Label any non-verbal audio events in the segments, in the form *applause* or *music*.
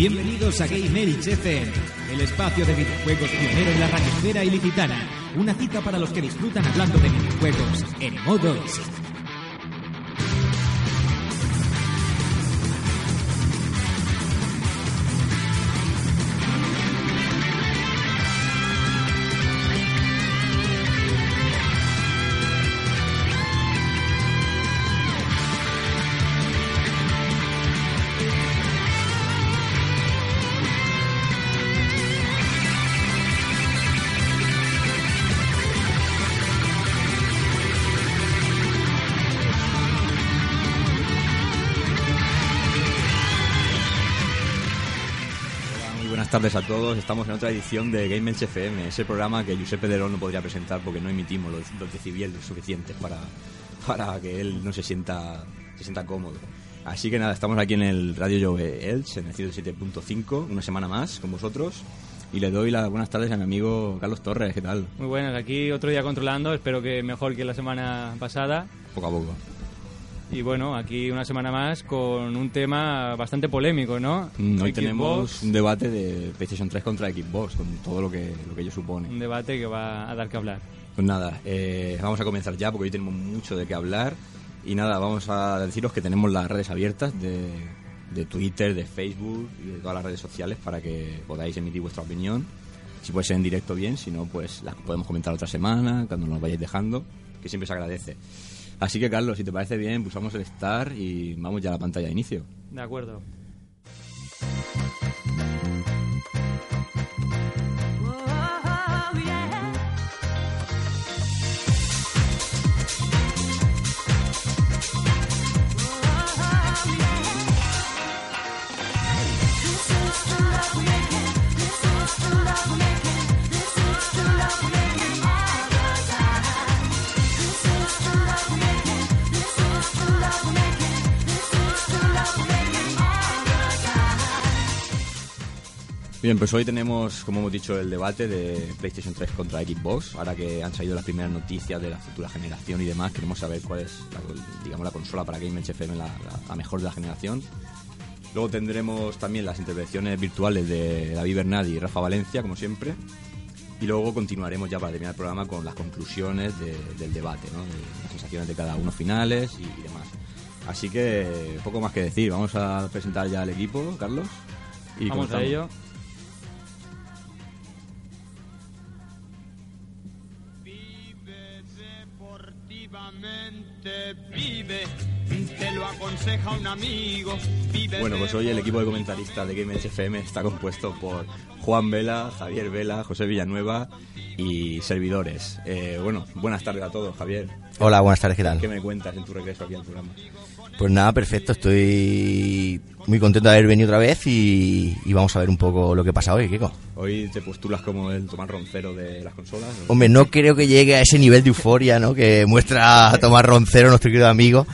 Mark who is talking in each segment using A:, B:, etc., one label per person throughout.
A: Bienvenidos a Game Elch FM, el espacio de videojuegos pionero en la radiosfera ilicitana. Una cita para los que disfrutan hablando de videojuegos en modo
B: buenas tardes a todos. Estamos en otra edición de Game Elch FM, ese programa que Giuseppe Derón no podría presentar porque no emitimos los, los decibeles suficientes para, para que él no se sienta, se sienta cómodo. Así que nada, estamos aquí en el Radio Jove Elch, en el 107.5, una semana más con vosotros. Y le doy las buenas tardes a mi amigo Carlos Torres, ¿qué tal?
C: Muy buenas, aquí otro día controlando, espero que mejor que la semana pasada.
B: Poco a poco.
C: Y bueno, aquí una semana más con un tema bastante polémico, ¿no?
B: Mm, Hoy tenemos un debate de PlayStation 3 contra Xbox, con todo lo que, lo que ello supone.
C: un debate que va a dar que hablar.
B: Pues nada, eh, vamos a comenzar ya porque hoy tenemos mucho de qué hablar. Y nada, vamos a deciros que tenemos las redes abiertas de, de Twitter, de Facebook y de todas las redes sociales para que podáis emitir vuestra opinión. Si puede ser en directo, bien, si no, pues las podemos comentar otra semana, cuando nos vayáis dejando, que siempre se agradece. Así que, Carlos, si te parece bien, pulsamos el Start y vamos ya a la pantalla de inicio.
C: De acuerdo.
B: Bien, pues hoy tenemos, como hemos dicho, el debate de PlayStation 3 contra Xbox. Ahora que han salido las primeras noticias de la futura generación y demás, queremos saber cuál es, la, digamos, la consola para Game FM, la, la- la mejor de la generación. Luego tendremos también las intervenciones virtuales de David Bernard y Rafa Valencia, como siempre. Y luego continuaremos ya para terminar el programa con las conclusiones de- del debate, ¿no? de las sensaciones de cada uno finales y, y demás. Así que poco más que decir. Vamos a presentar ya al equipo, Carlos. Y
C: Vamos a
B: comenzamos.
C: ello.
D: the Bibel. Lo aconseja un amigo.
B: Bueno, pues hoy el equipo de comentaristas de Game FM está compuesto por Juan Vela, Javier Vela, José Villanueva y servidores. Eh, bueno, buenas tardes a todos, Javier.
E: Hola, buenas tardes, ¿qué tal?
B: ¿Qué me cuentas en tu regreso aquí al programa?
E: Pues nada, perfecto, estoy muy contento de haber venido otra vez y, y vamos a ver un poco lo que pasa hoy, Kiko.
B: Hoy te postulas como el Tomás Roncero de las consolas. ¿o?
E: Hombre, no creo que llegue a ese nivel de euforia, ¿no? Que muestra Tomás Roncero, nuestro querido amigo,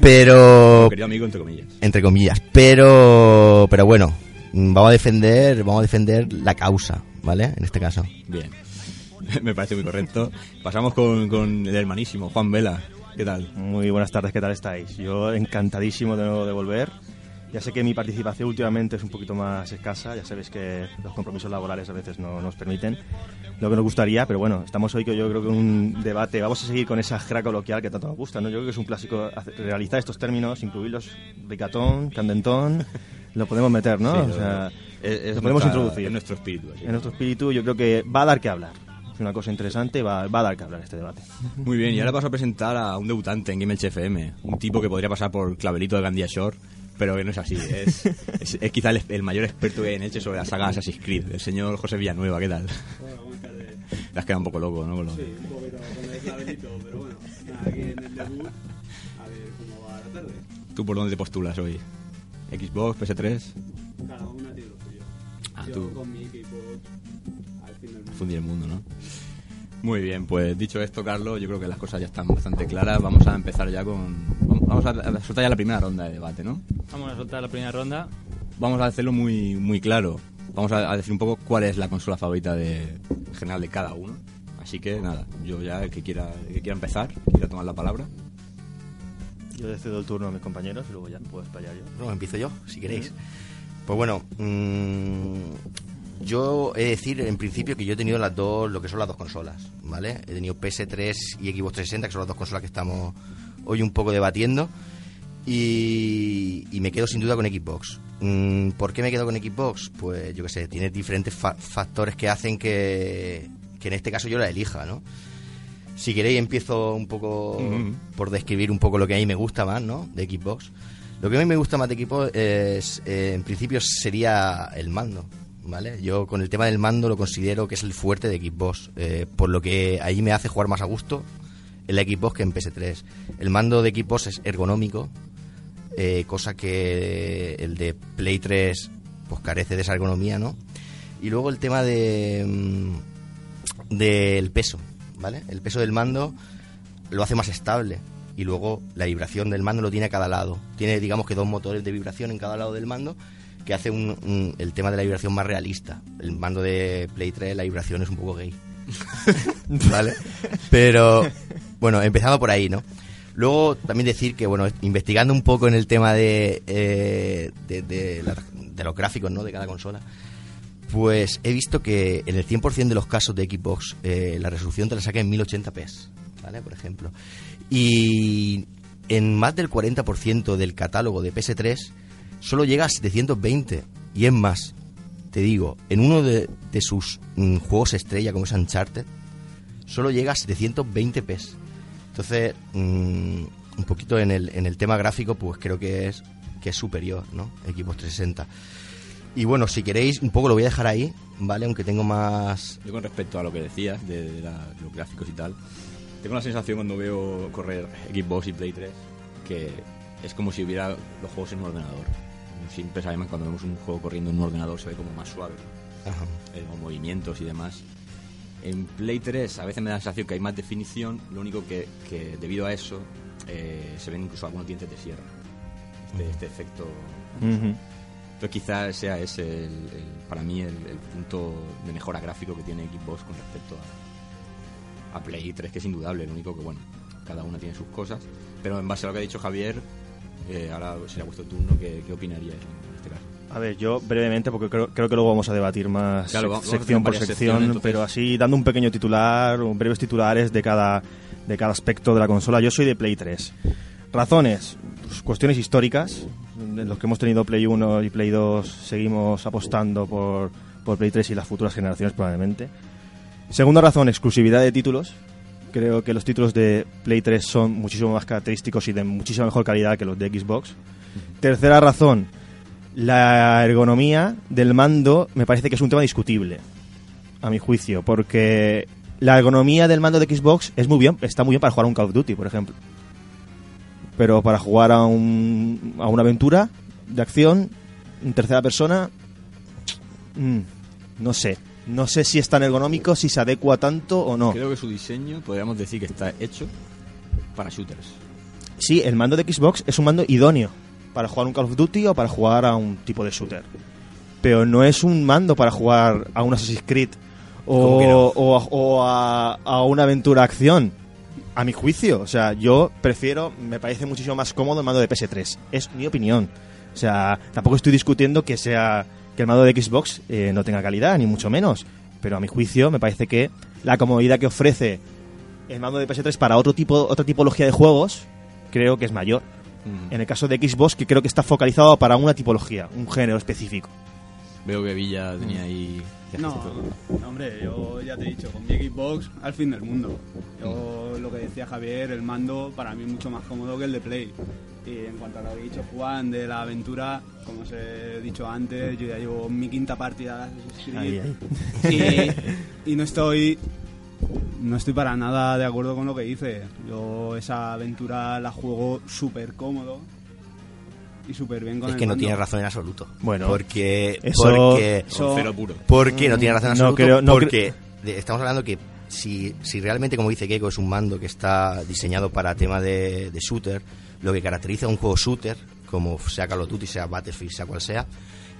E: pero...
B: Querido amigo, entre comillas.
E: entre comillas, pero... Pero bueno, mm, vamos a defender, vamos a defender la causa, ¿vale? En este caso.
B: Bien, *laughs* me parece muy correcto. Pasamos con, con el hermanísimo, Juan Vela. ¿Qué tal?
F: Muy buenas tardes, ¿qué tal estáis? Yo encantadísimo de nuevo de volver. Ya sé que mi participación últimamente es un poquito más escasa, ya sabéis que los compromisos laborales a veces no nos permiten lo que nos gustaría, pero bueno, estamos hoy que yo creo que en un debate, vamos a seguir con esa jerga coloquial que tanto nos gusta, ¿no? Yo creo que es un clásico realizar estos términos, incluirlos, ricatón, candentón, *laughs* lo podemos meter, ¿no?
B: Sí,
F: o
B: lo-
F: sea,
B: es, es
F: lo podemos
B: nuestra-
F: introducir.
B: Es nuestro espíritu. así.
F: en nuestro espíritu yo creo que va a dar que hablar. Es una cosa interesante, va, va a dar que hablar este debate.
B: Muy bien, y ahora paso a presentar a un debutante en Game FM. Un tipo que podría pasar por clavelito de Gandía Shore, pero que no es así. Es, es, es quizá el, el mayor experto que hay en Elche sobre la saga Assassin's Creed, el señor José Villanueva. ¿Qué tal? Te has quedado un poco loco, ¿no? Con lo-
G: un poquito con el clavelito, pero bueno, nada, aquí en el debut, a ver cómo va la tarde.
B: ¿Tú por dónde te postulas hoy? ¿Xbox, PS3?
G: Cada una tiene lo suyo.
B: Ah,
G: Yo
B: tú.
G: con mi equipo al fin del mundo.
B: Fundir el mundo, ¿no? Muy bien, pues dicho esto, Carlos, yo creo que las cosas ya están bastante claras. Vamos a empezar ya con... Vamos a, soltar ya la primera ronda de debate, ¿no?
C: Vamos a soltar la primera ronda.
B: Vamos a hacerlo muy, muy claro. Vamos a, a decir un poco cuál es la consola favorita de, en general de cada uno. Así que nada, yo ya, el que quiera, el que quiera empezar, quiera tomar la palabra.
F: Yo le cedo el turno a mis compañeros y luego ya puedo explayar yo.
E: Bueno, empiezo yo, si queréis. Pues bueno, mm, yo he de decir en principio que yo he tenido las dos, lo que son las dos consolas, ¿vale? He tenido PS3 y Xbox 360, que son las dos consolas que estamos hoy un poco debatiendo. Y, y me quedo sin duda con Xbox. Mm, ¿Por qué me quedo con Xbox? Pues yo qué sé, tiene diferentes fa- factores que hacen que, que en este caso yo la elija, ¿no? Si queréis empiezo un poco por describir un poco lo que a mí me gusta más, ¿no? De Xbox. Lo que a mí me gusta más de Xbox es, eh, en principio, sería el mando, Yo con el tema del mando lo considero que es el fuerte de Xbox, eh, por lo que ahí me hace jugar más a gusto en la Xbox que en PS3. El mando de Xbox es ergonómico, eh, cosa que el de Play 3 pues carece de esa ergonomía, ¿no? Y luego el tema de mm, del peso, ¿vale? El peso del mando lo hace más estable y luego la vibración del mando lo tiene a cada lado. Tiene, digamos que dos motores de vibración en cada lado del mando que hace un- un- el tema de la vibración más realista. El mando de Play 3, la vibración es un poco gay. *laughs* ¿Vale? Pero, bueno, empezando por ahí, ¿no? Luego también decir que, bueno, investigando un poco en el tema de, eh, de, de la- de los gráficos, ¿no? De cada consola, pues he visto que en el 100% de los casos de Xbox eh, la resolución te la saca en 1080p, ¿vale? Por ejemplo. Y en más del 40% del catálogo de PS3 solo llega a 720 y es más. Te digo, en uno de, de sus mm, juegos estrella como es Uncharted, solo llega a 720p. Entonces, mm, un poquito en el, en el tema gráfico, pues creo que es, que es superior, ¿no? Xbox 360. Y bueno, si queréis, un poco lo voy a dejar ahí, ¿vale? Aunque tengo más...
B: Yo con respecto a lo que decías de, de los gráficos y tal, tengo la sensación cuando veo correr Xbox y Play 3 que es como si hubiera los juegos en un ordenador. Siempre sabemos que cuando vemos un juego corriendo en un ordenador se ve como más suave,
E: Ajá.
B: eh, con movimientos y demás. En Play 3 a veces me da la sensación que hay más definición, lo único que, que debido a eso eh, se ven incluso algunos dientes de sierra. Este, este efecto
F: Ujú.
B: entonces quizás sea ese el, el- para mí el, el punto de mejora gráfico que tiene Xbox con respecto a, a Play 3, que es indudable. Lo único que, bueno, cada una tiene sus cosas. Pero en base a lo que ha dicho Javier, eh, ahora será vuestro turno, ¿qué, qué opinaríais en este caso?
F: A ver, yo brevemente, porque creo, creo que luego vamos a debatir más
B: Claro, vamos
F: sección por sección,
B: entonces-
F: pero así dando un pequeño titular, un breves titulares de cada, de cada aspecto de la consola. Yo soy de Play 3. Razones, pues, cuestiones históricas. En los que hemos tenido Play 1 y Play 2 seguimos apostando por, por Play 3 y las futuras generaciones probablemente. Segunda razón, exclusividad de títulos. Creo que los títulos de Play 3 son muchísimo más característicos y de muchísima mejor calidad que los de Xbox. Tercera razón, la ergonomía del mando me parece que es un tema discutible, a mi juicio, porque la ergonomía del mando de Xbox es muy bien, está muy bien para jugar a un Call of Duty, por ejemplo. Pero para jugar a, un, a una aventura de acción en tercera persona, mm, no sé. No sé si es tan ergonómico, si se adecua tanto o no.
B: Creo que su diseño podríamos decir que está hecho para shooters.
F: Sí, el mando de Xbox es un mando idóneo para jugar un Call of Duty o para jugar a un tipo de shooter. Pero no es un mando para jugar a un Assassin's Creed
E: ¿Cómo que
F: o,
E: no?
F: o a, o a- a una aventura acción. A mi juicio, o sea, yo prefiero, me parece muchísimo más cómodo el mando de PS3. Es mi opinión. O sea, tampoco estoy discutiendo que sea que el mando de Xbox eh, no tenga calidad, ni mucho menos. Pero a mi juicio, me parece que la comodidad que ofrece el mando de PS3 para otro tipo, otra tipología de juegos, creo que es mayor.
B: Mm.
F: En el caso de Xbox, que creo que está focalizado para una tipología, un género específico.
B: Veo que Villa tenía ahí...
G: No, no, hombre, yo ya te he dicho, con mi Xbox al fin del mundo. Yo lo que decía Javier, el mando para mí es mucho más cómodo que el de Play. Y en cuanto a lo que ha dicho Juan de la aventura, como os he dicho antes, yo ya llevo mi quinta partida.
F: Ahí,
G: Y, *laughs* y no estoy no estoy para nada de acuerdo con lo que dice. Yo esa aventura la juego súper cómodo y súper bien con
E: Es
G: el
E: que no tiene razón en absoluto.
F: Bueno,
E: porque...
F: eso-
E: porque
G: Eso-
B: Cero puro.
E: ¿Por qué no tiene razón en
F: No
E: absoluto?
F: creo- no
E: porque estamos hablando que si, si realmente, como dice Keiko, es un mando que está diseñado para tema de, de shooter, lo que caracteriza a un juego shooter, como sea Call of Duty, sea Battlefield, sea cual sea,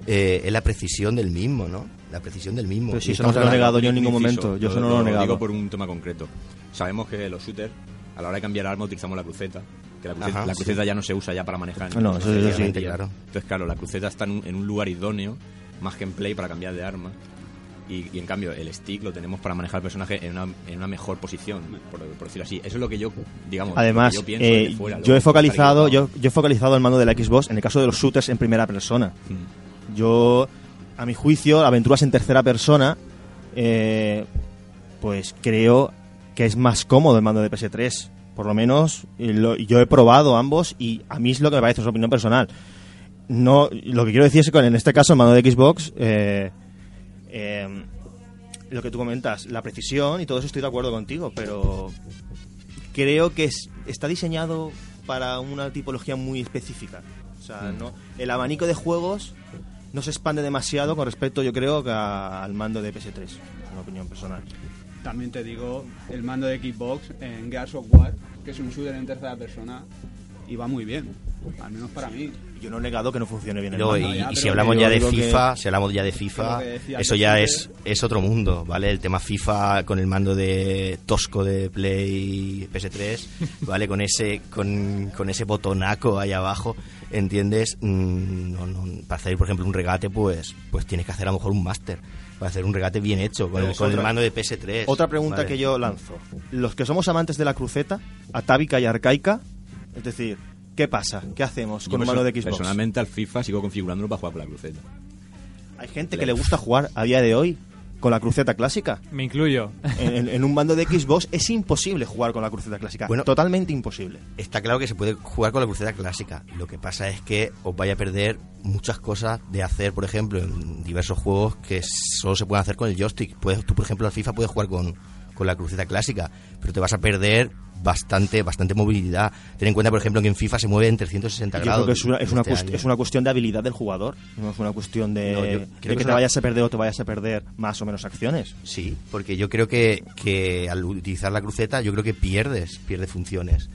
E: eh, es la precisión del mismo, ¿no? La precisión del mismo.
F: Pero si eso no lo he negado yo en ningún
B: inciso,
F: momento. Yo eso no lo he negado.
B: digo por un tema concreto. Sabemos que los shooters, a la hora de cambiar arma, utilizamos la cruceta. Que la cruceta,
E: Ajá,
B: la
E: sí.
B: cruceta ya no se usa ya para manejar.
F: No, eso- eso sí.
E: Claro.
B: Entonces, claro, la cruceta está en un, en un lugar idóneo, más que en play, para cambiar de arma. Y, y en cambio, el stick lo tenemos para manejar al personaje en una, en una mejor posición, por, por decirlo así. Eso es lo que yo, digamos,
F: Además,
B: yo pienso
F: eh,
B: fuera.
F: yo he focalizado, yo, yo he focalizado el mando de la Xbox en el caso de los shooters en primera persona.
B: Mm.
F: Yo, a mi juicio, aventuras en tercera persona, eh, pues creo que es más cómodo el mando de PS3. Por lo menos eh, lo- yo he probado ambos y a mí es lo que me parece, es opinión personal. No, lo que quiero decir es que en este caso el mando de Xbox, eh, eh, lo que tú comentas, la precisión y todo eso estoy de acuerdo contigo, pero creo que es- está diseñado para una tipología muy específica. O sea,
B: Mm.
F: no, el abanico de juegos no se expande demasiado con respecto, yo creo, que a- al mando de PS3. Es una opinión personal.
G: También te digo, el mando de Xbox en Gears of War, que es un shooter en tercera persona, y va muy bien. Al menos para mí.
F: Yo no he negado que no funcione bien el
E: No, y,
G: ya,
E: y si hablamos ya de
F: que-
E: FIFA, si hablamos ya de FIFA, eso ya es, es otro mundo, ¿vale? El tema FIFA con el mando de tosco de Play PS3, ¿vale? Con ese con, con ese botonaco ahí abajo, ¿entiendes? Mm, no, no, para hacer, por ejemplo, un regate, pues pues tienes que hacer a lo mejor un máster para hacer un regate bien hecho con, el, con el mando de PS3.
F: Otra pregunta
E: ¿vale?
F: que yo lanzo. Los que somos amantes de la cruceta, atávica y arcaica, es decir, ¿qué pasa? ¿Qué hacemos
B: Yo
F: con un
B: perso-
F: mando de Xbox?
B: Personalmente al FIFA sigo configurándolo para jugar con la cruceta.
F: Hay gente que le gusta jugar a día de hoy con la cruceta clásica.
C: Me incluyo.
F: En, en- en un mando de Xbox es imposible jugar con la cruceta clásica.
E: Bueno,
F: Totalmente imposible.
E: Está claro que se puede jugar con la cruceta clásica. Lo que pasa es que os vaya a perder muchas cosas de hacer, por ejemplo, en diversos juegos que solo se pueden hacer con el joystick. Puedes, tú, por ejemplo, al FIFA puedes jugar con, con la cruceta clásica, pero te vas a perder bastante bastante movilidad. Ten en cuenta, por ejemplo, que en FIFA se mueve en 360
F: Yo
E: grados.
F: creo que es una, es, una
E: este
F: es una cuestión de habilidad del jugador. No es una cuestión de,
E: No,
F: de
E: creo
F: que,
E: que es
F: te
E: una-
F: vayas a perder o te vayas a perder más o menos acciones.
E: Sí, porque yo creo que, que al utilizar la cruceta, yo creo que pierdes, pierdes funciones.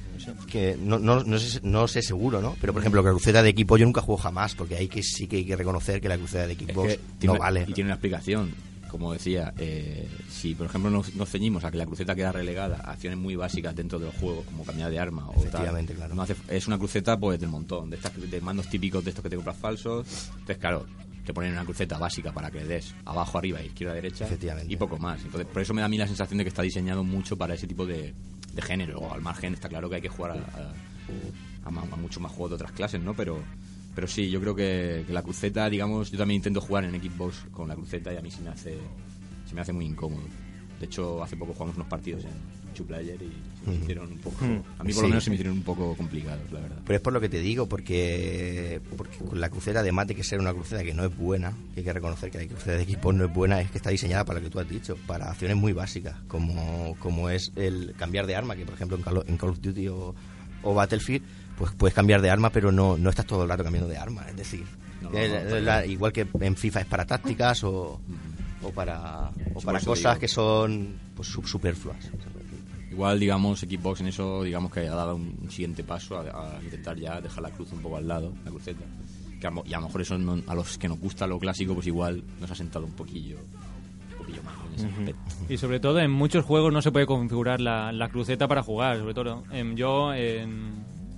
E: Que no, no, no, sé, no sé seguro, ¿no? Pero por ejemplo, la cruceta de equipo yo nunca juego jamás, porque ahí que sí que hay que reconocer que la cruceta de
B: Es
E: equipo
B: que
E: no
B: tiene-
E: vale.
B: Y tiene una explicación. Como decía, eh, si por ejemplo nos, nos ceñimos a que la cruceta queda relegada a acciones muy básicas dentro del juego, como cambiar de arma o tal,
E: Efectivamente, claro.
B: no hace- es una cruceta pues del montón, de estas de mandos típicos de estos que te compras falsos. Entonces, claro, te ponen una cruceta básica para que le des abajo, arriba, izquierda, derecha y poco más. Entonces, por eso me da a mí la sensación de que está diseñado mucho para ese tipo de, de género. O al margen está claro que hay que jugar a, a, a mucho más juegos de otras clases, ¿no? Pero pero sí, yo creo que, que la cruceta, digamos, yo también intento jugar en Xbox con la cruceta y a mí se me hace, se me hace muy incómodo. De hecho, hace poco jugamos unos partidos en Two Player y se me hicieron un poco, a mí por
E: Sí.
B: lo menos se me hicieron un poco complicados, la verdad.
E: Pero es por lo que te digo, porque, porque con la cruceta, además de que ser una cruceta que no es buena, que hay que reconocer que la cruceta de equipo no es buena, es que está diseñada para lo que tú has dicho, para acciones muy básicas, como, como es el cambiar de arma, que por ejemplo en Call of, en Call of Duty o, o Battlefield, pues puedes cambiar de arma, pero no, no estás todo el rato cambiando de arma, es decir,
B: No, no,
E: eh,
B: no,
E: la- igual que en FIFA es para tácticas o, o para, o para cosas
B: digo.
E: que son pues, sub- superfluas.
B: Igual, digamos, Xbox en eso, digamos que ha dado un, siguiente paso a, a intentar ya dejar la cruz un poco al lado, la cruceta. Que a, lo- y a lo mejor eso no- a los que nos gusta lo clásico, pues igual nos ha sentado un poquillo, un poquillo más en ese aspecto.
C: Y sobre todo en muchos juegos no se puede configurar la, la cruceta para jugar. Sobre todo em, yo en,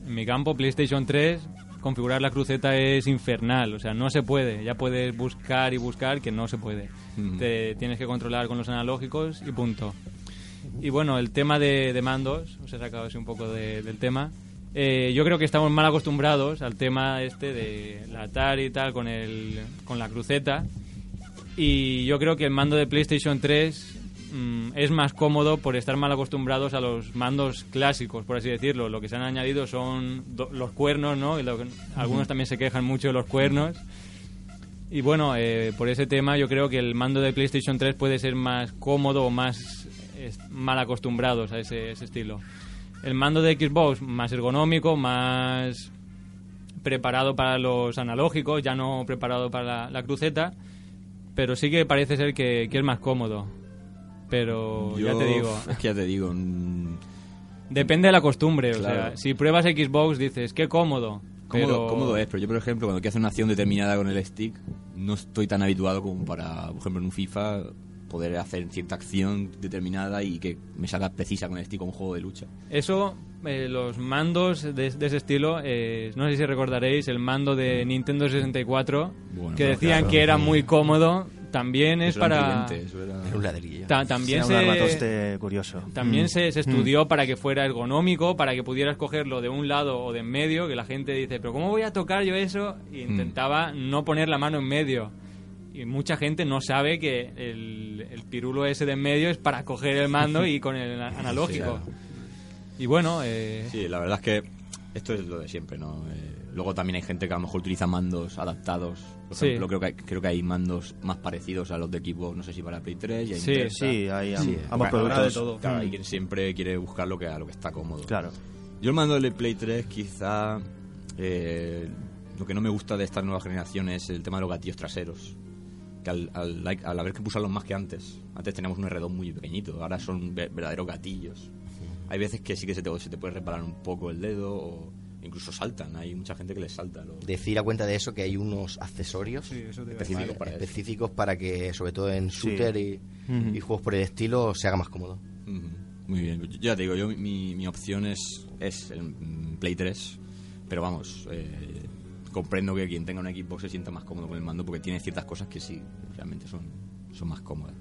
C: en mi campo, PlayStation 3, configurar la cruceta es infernal. O sea, no se puede. Ya puedes buscar y buscar que no se puede. Te tienes que controlar con los analógicos y punto. Y bueno, el tema de, de mandos, os he sacado así un poco de- del tema. Eh, yo creo que estamos mal acostumbrados al tema este de la Atari y tal con, el, con la cruceta. Y yo creo que el mando de PlayStation 3 mm, es más cómodo por estar mal acostumbrados a los mandos clásicos, por así decirlo. Lo que se han añadido son los cuernos, ¿no? Y lo algunos también se quejan mucho de los cuernos. Y bueno, eh, por ese tema yo creo que el mando de PlayStation 3 puede ser más cómodo o más mal acostumbrados a ese, ese estilo. El mando de Xbox más ergonómico, más preparado para los analógicos, ya no preparado para la, la cruceta, pero sí que parece ser que, que es más cómodo. Pero ya te digo, *laughs*
B: Es que ya te digo. mm,
C: depende de la costumbre. O sea, si pruebas Xbox dices, qué cómodo.
B: Cómodo,
C: pero-
B: cómodo es, pero yo, por ejemplo, cuando quiero hacer una acción determinada con el stick, no estoy tan habituado como para, por ejemplo, en un FIFA, poder hacer cierta acción determinada y que me salga precisa con el stick como un juego de lucha.
C: Eso, eh, los mandos de, de ese estilo, eh, no sé si recordaréis el mando de Nintendo 64,
B: Bueno,
C: que decían
B: claro.
C: que era muy cómodo, también es para...
B: era-
E: un ladrillo.
C: Ta- también
F: Sí, un
C: se,
F: curioso.
C: también
F: Mm.
C: se, se estudió para que fuera ergonómico, para que pudieras cogerlo de un lado o de en medio, que la gente dice, pero ¿cómo voy a tocar yo eso? Y
B: Mm.
C: intentaba no poner la mano en medio. Y mucha gente no sabe que el, el pirulo ese de en medio es para coger el mando y con el *laughs* analógico.
B: claro.
C: Y bueno, eh,
B: Sí, la verdad es que esto es lo de siempre, ¿no? Eh, luego también hay gente que a lo mejor utiliza mandos adaptados. Por
C: Sí.
B: ejemplo, creo que, hay, creo que hay mandos más parecidos a los de equipo, no sé si para Play 3 y hay
C: Sí.
F: Sí, hay am-
E: Sí,
F: ambos productos.
G: de todo.
B: Claro,
F: Mm.
B: hay quien siempre quiere buscar lo que, a lo que está cómodo.
F: Claro.
B: Yo el mando del Play 3 quizá eh, lo que no me gusta de esta nueva generación es el tema de los gatillos traseros. Que al, al, hay- al haber que pulsarlos más que antes. Antes teníamos un R2 muy pequeñito, ahora son ve- verdaderos gatillos. Hay veces que sí que se te, se te puede reparar un poco el dedo o incluso saltan. Hay mucha gente que les salta. los-
E: Decir a cuenta de eso que hay unos accesorios
G: Sí,
B: específicos para
E: específicos para que, sobre todo en shooter y,
F: Ujú.
E: y juegos por el estilo, se haga más cómodo.
B: Ujú, Muy bien, ya te digo, yo mi, mi opción es, es el mm, Play 3, pero vamos, eh, comprendo que quien tenga un Xbox se sienta más cómodo con el mando porque tiene ciertas cosas que sí, realmente son, son más cómodas.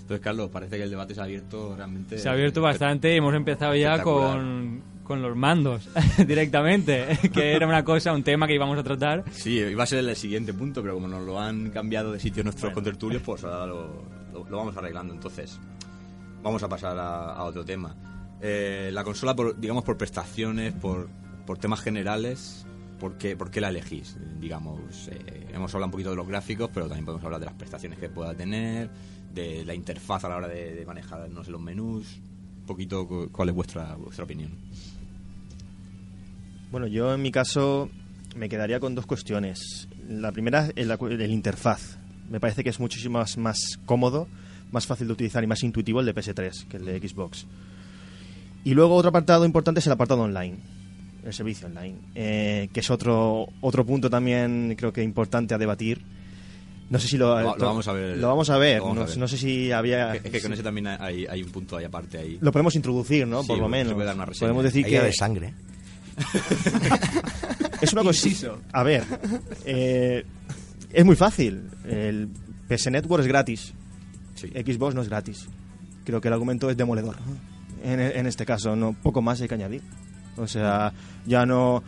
B: Entonces, Carlos, parece que el debate se ha abierto realmente.
C: se ha abierto bastante y hemos empezado ya con, con los mandos *laughs* directamente, *laughs* que era una cosa, un tema que íbamos a tratar.
B: Sí, iba a ser el siguiente punto, pero como nos lo han cambiado de sitio nuestros contertulios, pues ahora lo, lo- lo vamos arreglando. Entonces, vamos a pasar a, a otro tema. Eh, la consola, por, digamos, por prestaciones, por, por temas generales, ¿por qué, por qué la elegís? Digamos, eh, hemos hablado un poquito de los gráficos, pero también podemos hablar de las prestaciones que pueda tener, de la interfaz a la hora de, de manejar, no sé, los menús. Un poquito, cu- ¿cuál es vuestra, vuestra opinión?
F: Bueno, yo en mi caso me quedaría con dos cuestiones. La primera es la cu- el, interfaz. Me parece que es muchísimo más, más cómodo, más fácil de utilizar y más intuitivo el de PS3 que el de Xbox. Y luego otro apartado importante es el apartado online, el servicio online, eh, que es otro, otro punto también creo que importante a debatir. No sé si lo,
B: Lo- lo vamos a ver.
F: Lo vamos a ver.
B: Vamos
F: no,
B: a ver.
F: no sé si había.
B: Es que con ese también hay, hay un punto ahí aparte ahí.
F: Lo podemos introducir, ¿no?
B: Sí,
F: Por lo menos. Podemos decir
E: Hay
F: que
E: de sangre.
F: Es una cosa. A ver, eh, es muy fácil. El PS Network es gratis.
B: Sí.
F: Xbox no es gratis. Creo que el argumento es demoledor. En, en este caso, no poco más hay que añadir. O sea, ya no.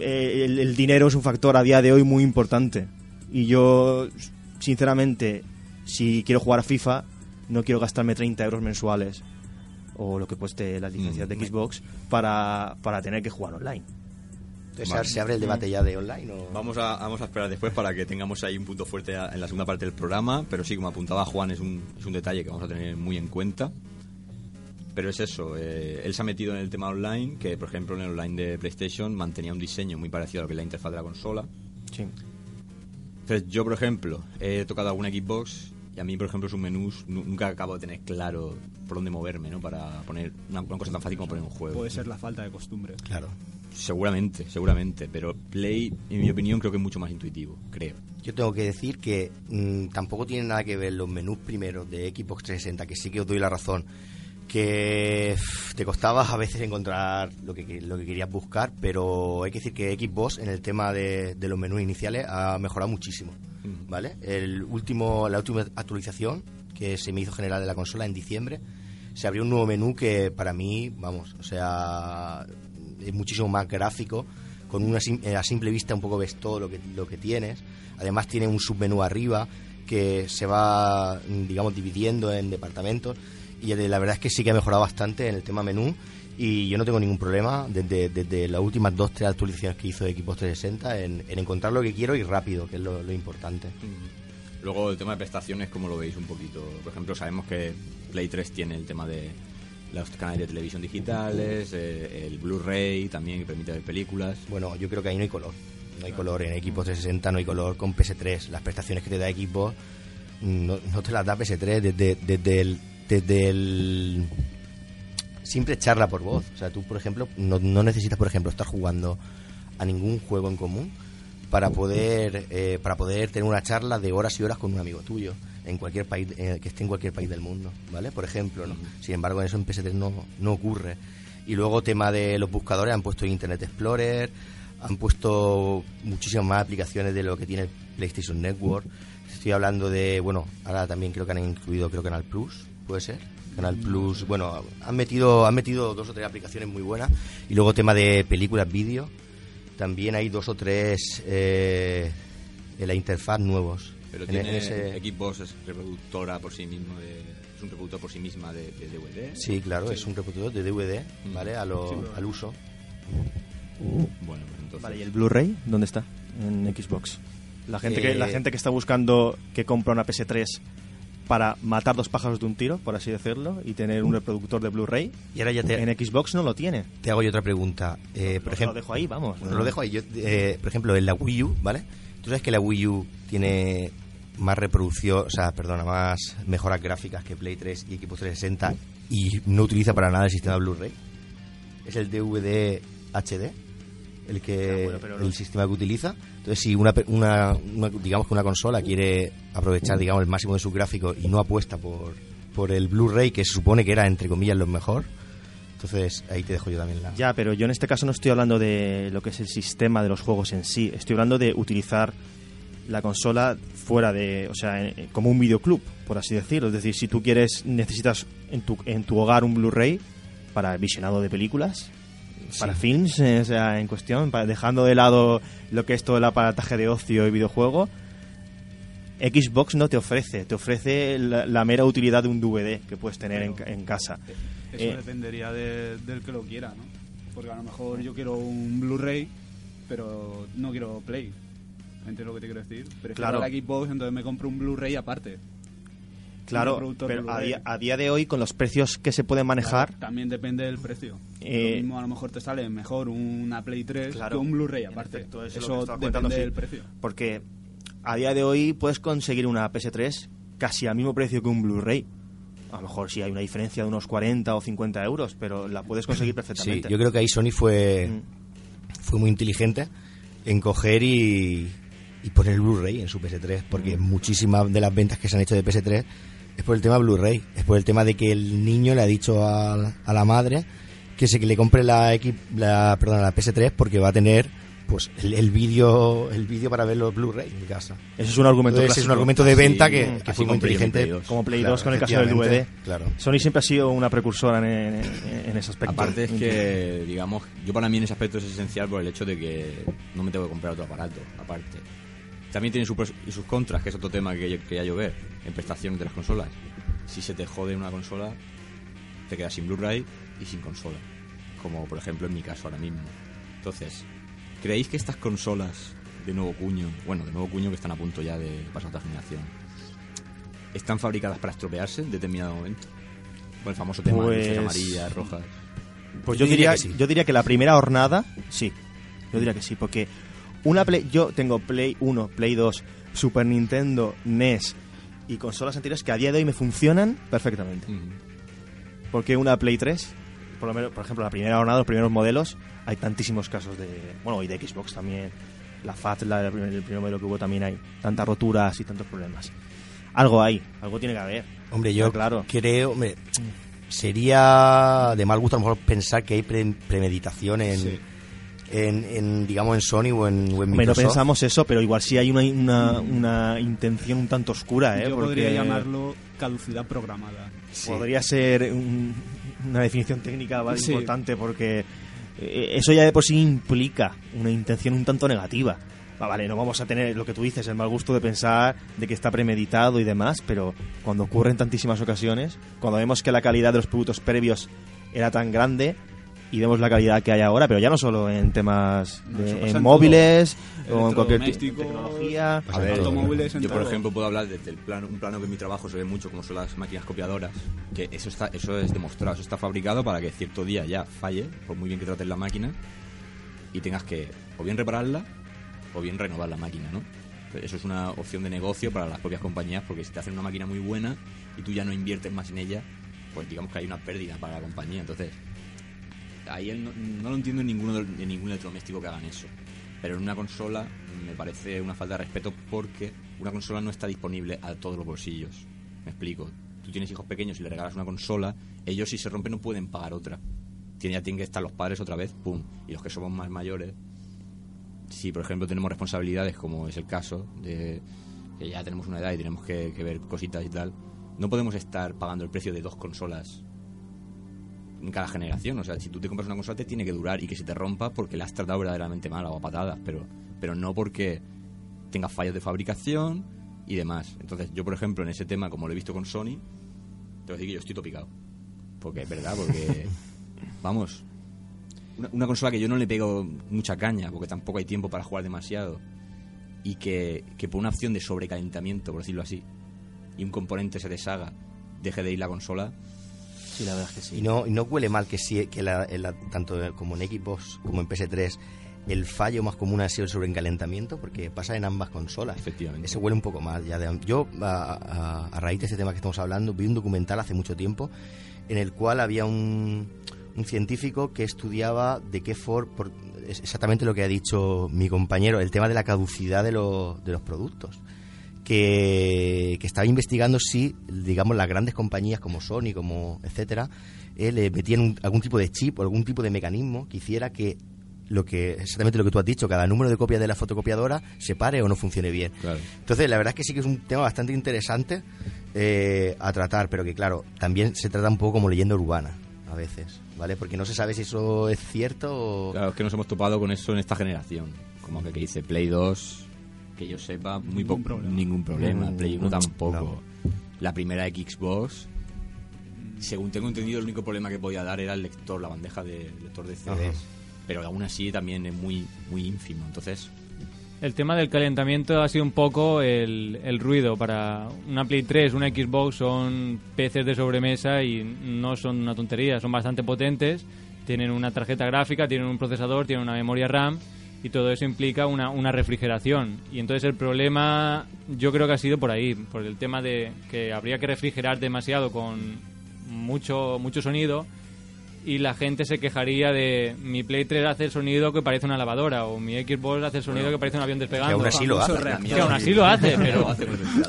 F: eh, el, el dinero es un factor a día de hoy muy importante. Y yo, sinceramente, si quiero jugar a FIFA, no quiero gastarme 30 euros mensuales o lo que cueste las licencias de
B: Mm.
F: Xbox para, para tener que jugar online.
E: Entonces,
B: Vale.
E: ¿se abre el debate ya de online? O...
B: Vamos a, vamos a esperar después para que tengamos ahí un punto fuerte en la segunda parte del programa, pero sí, como apuntaba Juan, es un, es un detalle que vamos a tener muy en cuenta. Pero es eso, eh, él se ha metido en el tema online, que por ejemplo en el online de PlayStation mantenía un diseño muy parecido a lo que es la interfaz de la consola.
F: Sí.
B: Entonces yo, por ejemplo, he tocado alguna Xbox y a mí, por ejemplo, sus menús nu- nunca acabo de tener claro por dónde moverme, ¿no? Para poner una, una cosa tan fácil como poner un juego.
G: Puede ser la falta de costumbre.
E: Claro.
B: Seguramente, seguramente, pero Play, en mi opinión, creo que es mucho más intuitivo, creo.
E: Yo tengo que decir que mm, tampoco tiene nada que ver los menús primeros de Xbox 360, que sí que os doy la razón, que te costaba a veces encontrar lo que, lo que querías buscar, pero hay que decir que Xbox en el tema de, de los menús iniciales ha mejorado muchísimo. ¿vale? El último, la última actualización que se me hizo general de la consola en diciembre, se abrió un nuevo menú que para mí, vamos, o sea, es muchísimo más gráfico, con una sim- eh, a simple vista un poco ves todo lo que, lo que tienes. Además tiene un submenú arriba que se va, digamos, dividiendo en departamentos. Y la verdad es que sí que ha mejorado bastante en el tema menú. Y yo no tengo ningún problema desde, desde las últimas dos, tres actualizaciones que hizo Equipos 360 en, en encontrar lo que quiero y rápido, que es lo, lo importante.
B: Luego el tema de prestaciones, como lo veis un poquito? Por ejemplo, sabemos que Play 3 tiene el tema de los canales de televisión digitales, eh, el Blu-ray también que permite ver películas.
E: Bueno, yo creo que ahí no hay color. No hay color. En Xbox 360 no hay color con PS3. Las prestaciones que te da Xbox no, no te las da PS3 desde, desde el... Desde el simple charla por voz. O sea, tú, por ejemplo, no, no necesitas, por ejemplo, estar jugando a ningún juego en común para poder eh, para poder tener una charla de horas y horas con un amigo tuyo. en cualquier país eh, que esté en cualquier país del mundo, ¿vale? Por ejemplo, ¿no? Sin embargo, eso en PS3 no, no ocurre. Y luego tema de los buscadores, han puesto Internet Explorer, han puesto muchísimas más aplicaciones de lo que tiene el PlayStation Network. Estoy hablando de, bueno, ahora también creo que han incluido creo Canal Plus, puede ser. Canal Plus, bueno, han metido han metido dos o tres aplicaciones muy buenas y luego tema de películas, vídeo, también hay dos o tres eh, en la interfaz nuevos.
B: Pero
E: En-
B: tiene
E: en ese-
B: Xbox es reproductora por sí mismo de, es un reproductor por sí misma de, de DVD.
E: Sí, claro, es un reproductor de DVD,
B: Mm.
E: ¿vale? A lo-
G: Sí,
E: al uso.
B: Bueno, pues entonces.
F: Vale, ¿y el Blu-ray dónde está? En Xbox. La gente, que,
E: Eh,
F: la gente que está buscando que compra una PS3 para matar dos pájaros de un tiro, por así decirlo, y tener un reproductor de Blu-ray,
E: Y ahora ya te,
F: en Xbox no lo tiene.
E: te hago yo otra pregunta. Eh, por
F: Lo-
E: ejemplo,
F: lo dejo ahí, vamos.
E: Bueno, lo dejo ahí. Yo, eh, por ejemplo, en la Wii U, ¿vale? Tú sabes que la Wii U tiene más reproducción, o sea, perdona, más mejoras gráficas que Play 3 y Xbox 360 y no utiliza para nada el sistema Blu-ray. Es el DVD HD el que
F: Ah, bueno, pero no-
E: el sistema que utiliza. Entonces, si una, una, una- digamos que una consola quiere aprovechar, digamos, el máximo de sus gráficos y no apuesta por por el Blu-ray que se supone que era entre comillas lo mejor, entonces ahí te dejo yo también la
F: Ya, pero yo en este caso no estoy hablando de lo que es el sistema de los juegos en sí. Estoy hablando de utilizar la consola fuera de, o sea, en- como un videoclub, por así decirlo. Es decir, si tú quieres, necesitas en tu, en tu hogar un Blu-ray para visionado de películas, para films, eh, o sea, en cuestión, para, dejando de lado lo que es todo el aparataje de ocio y videojuego. Xbox no te ofrece, te ofrece la, la mera utilidad de un DVD que puedes tener en, ca- en casa.
G: Eso
F: Eh,
G: dependería de- del que lo quiera, ¿no? Porque a lo mejor yo quiero un Blu-ray, pero no quiero Play. ¿Entiendes lo que te quiero decir? Prefiero
F: Claro.
G: la Xbox, entonces me compro un Blu-ray aparte.
F: Claro, pero a día, a día de hoy, con los precios que se pueden manejar,
G: Claro, también depende del precio.
F: Eh,
G: lo mismo a lo mejor te sale mejor una Play 3
F: Claro.
G: que un Blu-ray aparte.
F: efecto, eso
G: depende
F: sí.
G: del precio.
F: porque a día de hoy puedes conseguir una PS3 casi al mismo precio que un Blu-ray. A lo mejor sí hay una diferencia de unos 40 o 50 euros, pero la puedes conseguir
E: Sí,
F: perfectamente.
E: yo creo que ahí Sony fue,
F: Mm.
E: fue muy inteligente en coger y, y poner el Blu-ray en su PS3, porque muchísimas de las ventas que se han hecho de PS3 es por el tema Blu-ray, es por el tema de que el niño le ha dicho a, a la madre que se que le compre la, X, la, perdón, la PS3 porque va a tener pues el, el vídeo el vídeo para ver los Blu-ray en casa.
F: Eso es un argumento
E: Entonces, es un argumento de venta que,
B: Así-
E: que fue muy inteligente.
B: Play 2.
F: Como Play
E: Claro,
F: 2 con el caso del DVD.
E: Claro.
F: Sony siempre ha sido una precursora en, en- en ese aspecto.
B: Aparte es que, digamos, yo para mí en ese aspecto es esencial por el hecho de que no me tengo que comprar otro aparato, aparte. También tiene sus pros y sus contras, que es otro tema que yo quería yo ver, en prestaciones de las consolas. Si se te jode una consola, te quedas sin Blu-ray y sin consola. Como por ejemplo en mi caso ahora mismo. Entonces, ¿creéis que estas consolas de nuevo cuño, bueno, de nuevo cuño que están a punto ya de pasar a otra generación, están fabricadas para estropearse en determinado momento? Con el famoso tema de luces
F: Pues-
B: amarillas, rojas.
F: Pues
E: Yo
F: yo
E: diría
F: diría,
E: que sí.
F: yo diría que la primera hornada, sí. Yo diría que sí, porque una Play, yo tengo Play 1, Play 2, Super Nintendo, NES y consolas anteriores que a día de hoy me funcionan perfectamente. Porque una Play 3, por, lo menos, por ejemplo, la primera hornada, los primeros modelos, hay tantísimos casos de. Bueno, y de Xbox también. La FAT, la, el, primer, el primer modelo que hubo también hay tantas roturas y tantos problemas. Algo hay, algo tiene que haber.
E: Hombre, yo
F: claro.
E: creo, hombre, sería de mal gusto a lo mejor pensar que hay pre- premeditación en,
G: Sí.
E: En, en, digamos, en Sony o en, o en Microsoft.
F: pensamos eso, pero igual sí hay una, una, una intención un tanto oscura, ¿eh?
G: Yo
F: Porque
G: podría llamarlo caducidad programada.
F: Podría ser un- una definición técnica bastante
G: Sí.
F: importante porque eh, eso ya de por sí implica una intención un tanto negativa. Va, vale, no vamos a tener lo que tú dices, el mal gusto de pensar de que está premeditado y demás, pero cuando ocurre en tantísimas ocasiones, cuando vemos que la calidad de los productos previos era tan grande y vemos la calidad que hay ahora, pero ya no solo en temas de, en móviles o en cualquier de tecnología.
B: A ver,
G: automóviles
B: yo por ejemplo puedo hablar desde el plano, un plano que en mi trabajo se ve mucho como son las máquinas copiadoras, que eso está, eso es demostrado, eso está fabricado para que cierto día ya falle, por muy bien que trates la máquina, y tengas que o bien repararla o bien renovar la máquina, ¿no? Eso es una opción de negocio para las propias compañías, porque si te hacen una máquina muy buena y tú ya no inviertes más en ella, pues digamos que hay una pérdida para la compañía. Entonces, ahí no, no lo entiendo en ninguno en ningún electrodoméstico que hagan eso. Pero en una consola me parece una falta de respeto porque una consola no está disponible a todos los bolsillos. Me explico. Tú tienes hijos pequeños y le regalas una consola, ellos si se rompe no pueden pagar otra. Tienen, ya tienen que estar los padres otra vez, pum. Y los que somos más mayores, si por ejemplo tenemos responsabilidades, como es el caso, de que ya tenemos una edad y tenemos que ver cositas y tal, no podemos estar pagando el precio de dos consolas en cada generación. O sea, si tú te compras una consola te tiene que durar y que se te rompa porque la has tratado verdaderamente mal o a patadas, pero, pero no porque tenga fallos de fabricación y demás. Entonces, yo por ejemplo, en ese tema, como lo he visto con Sony, te voy a decir que yo estoy topicado. Porque es verdad, porque, *laughs* vamos, una, una consola que yo no le pego mucha caña, porque tampoco hay tiempo para jugar demasiado, y que, que por una opción de sobrecalentamiento, por decirlo así, y un componente se deshaga, deje de ir la consola,
F: Sí, la verdad es que sí.
E: Y no, y no huele mal que sí, que la- en la- tanto como en Xbox como en PS3 el fallo más común ha sido el sobrecalentamiento, porque pasa en ambas consolas.
B: efectivamente.
E: Ese huele un poco mal. Ya de- yo, a, a- a raíz de este tema que estamos hablando, vi un documental hace mucho tiempo en el cual había un, un científico que estudiaba de qué forma, es exactamente lo que ha dicho mi compañero, el tema de la caducidad de, los- de los productos. Que, que estaba investigando si, digamos, las grandes compañías como Sony, como etcétera, eh, le metían un- algún tipo de chip o algún tipo de mecanismo que hiciera que lo que exactamente lo que tú has dicho, cada número de copias de la fotocopiadora se pare o no funcione bien.
B: Claro.
E: Entonces, la verdad es que sí que es un tema bastante interesante eh, a tratar, pero que claro, también se trata un poco como leyenda urbana a veces, ¿vale? Porque no se sabe si eso es cierto o...
B: Claro, es que nos hemos topado con eso en esta generación. Como que, que dice Play 2, que yo sepa, muy
G: Ningún
B: poco.
G: problema.
B: Ningún problema.
E: Mm,
B: Play 1
E: no,
B: tampoco.
E: no.
B: La primera Xbox, según tengo entendido, el único problema que podía dar era el lector, la bandeja de el lector de CDs.
E: Ajá.
B: Pero aún así también es muy, muy ínfimo. Entonces,
C: El tema del calentamiento ha sido un poco el, el ruido. Para una Play 3, una Xbox son PCs de sobremesa y no son una tontería, son bastante potentes. Tienen una tarjeta gráfica, tienen un procesador, tienen una memoria RAM y todo eso implica una, una refrigeración. Y entonces el problema yo creo que ha sido por ahí, por el tema de que habría que refrigerar demasiado con mucho, mucho sonido y la gente se quejaría de mi Play 3 hace el sonido que parece una lavadora o mi Xbox hace el sonido que parece un avión despegando.
E: Que aún así lo hace. *laughs*
C: Que aún así lo hace, pero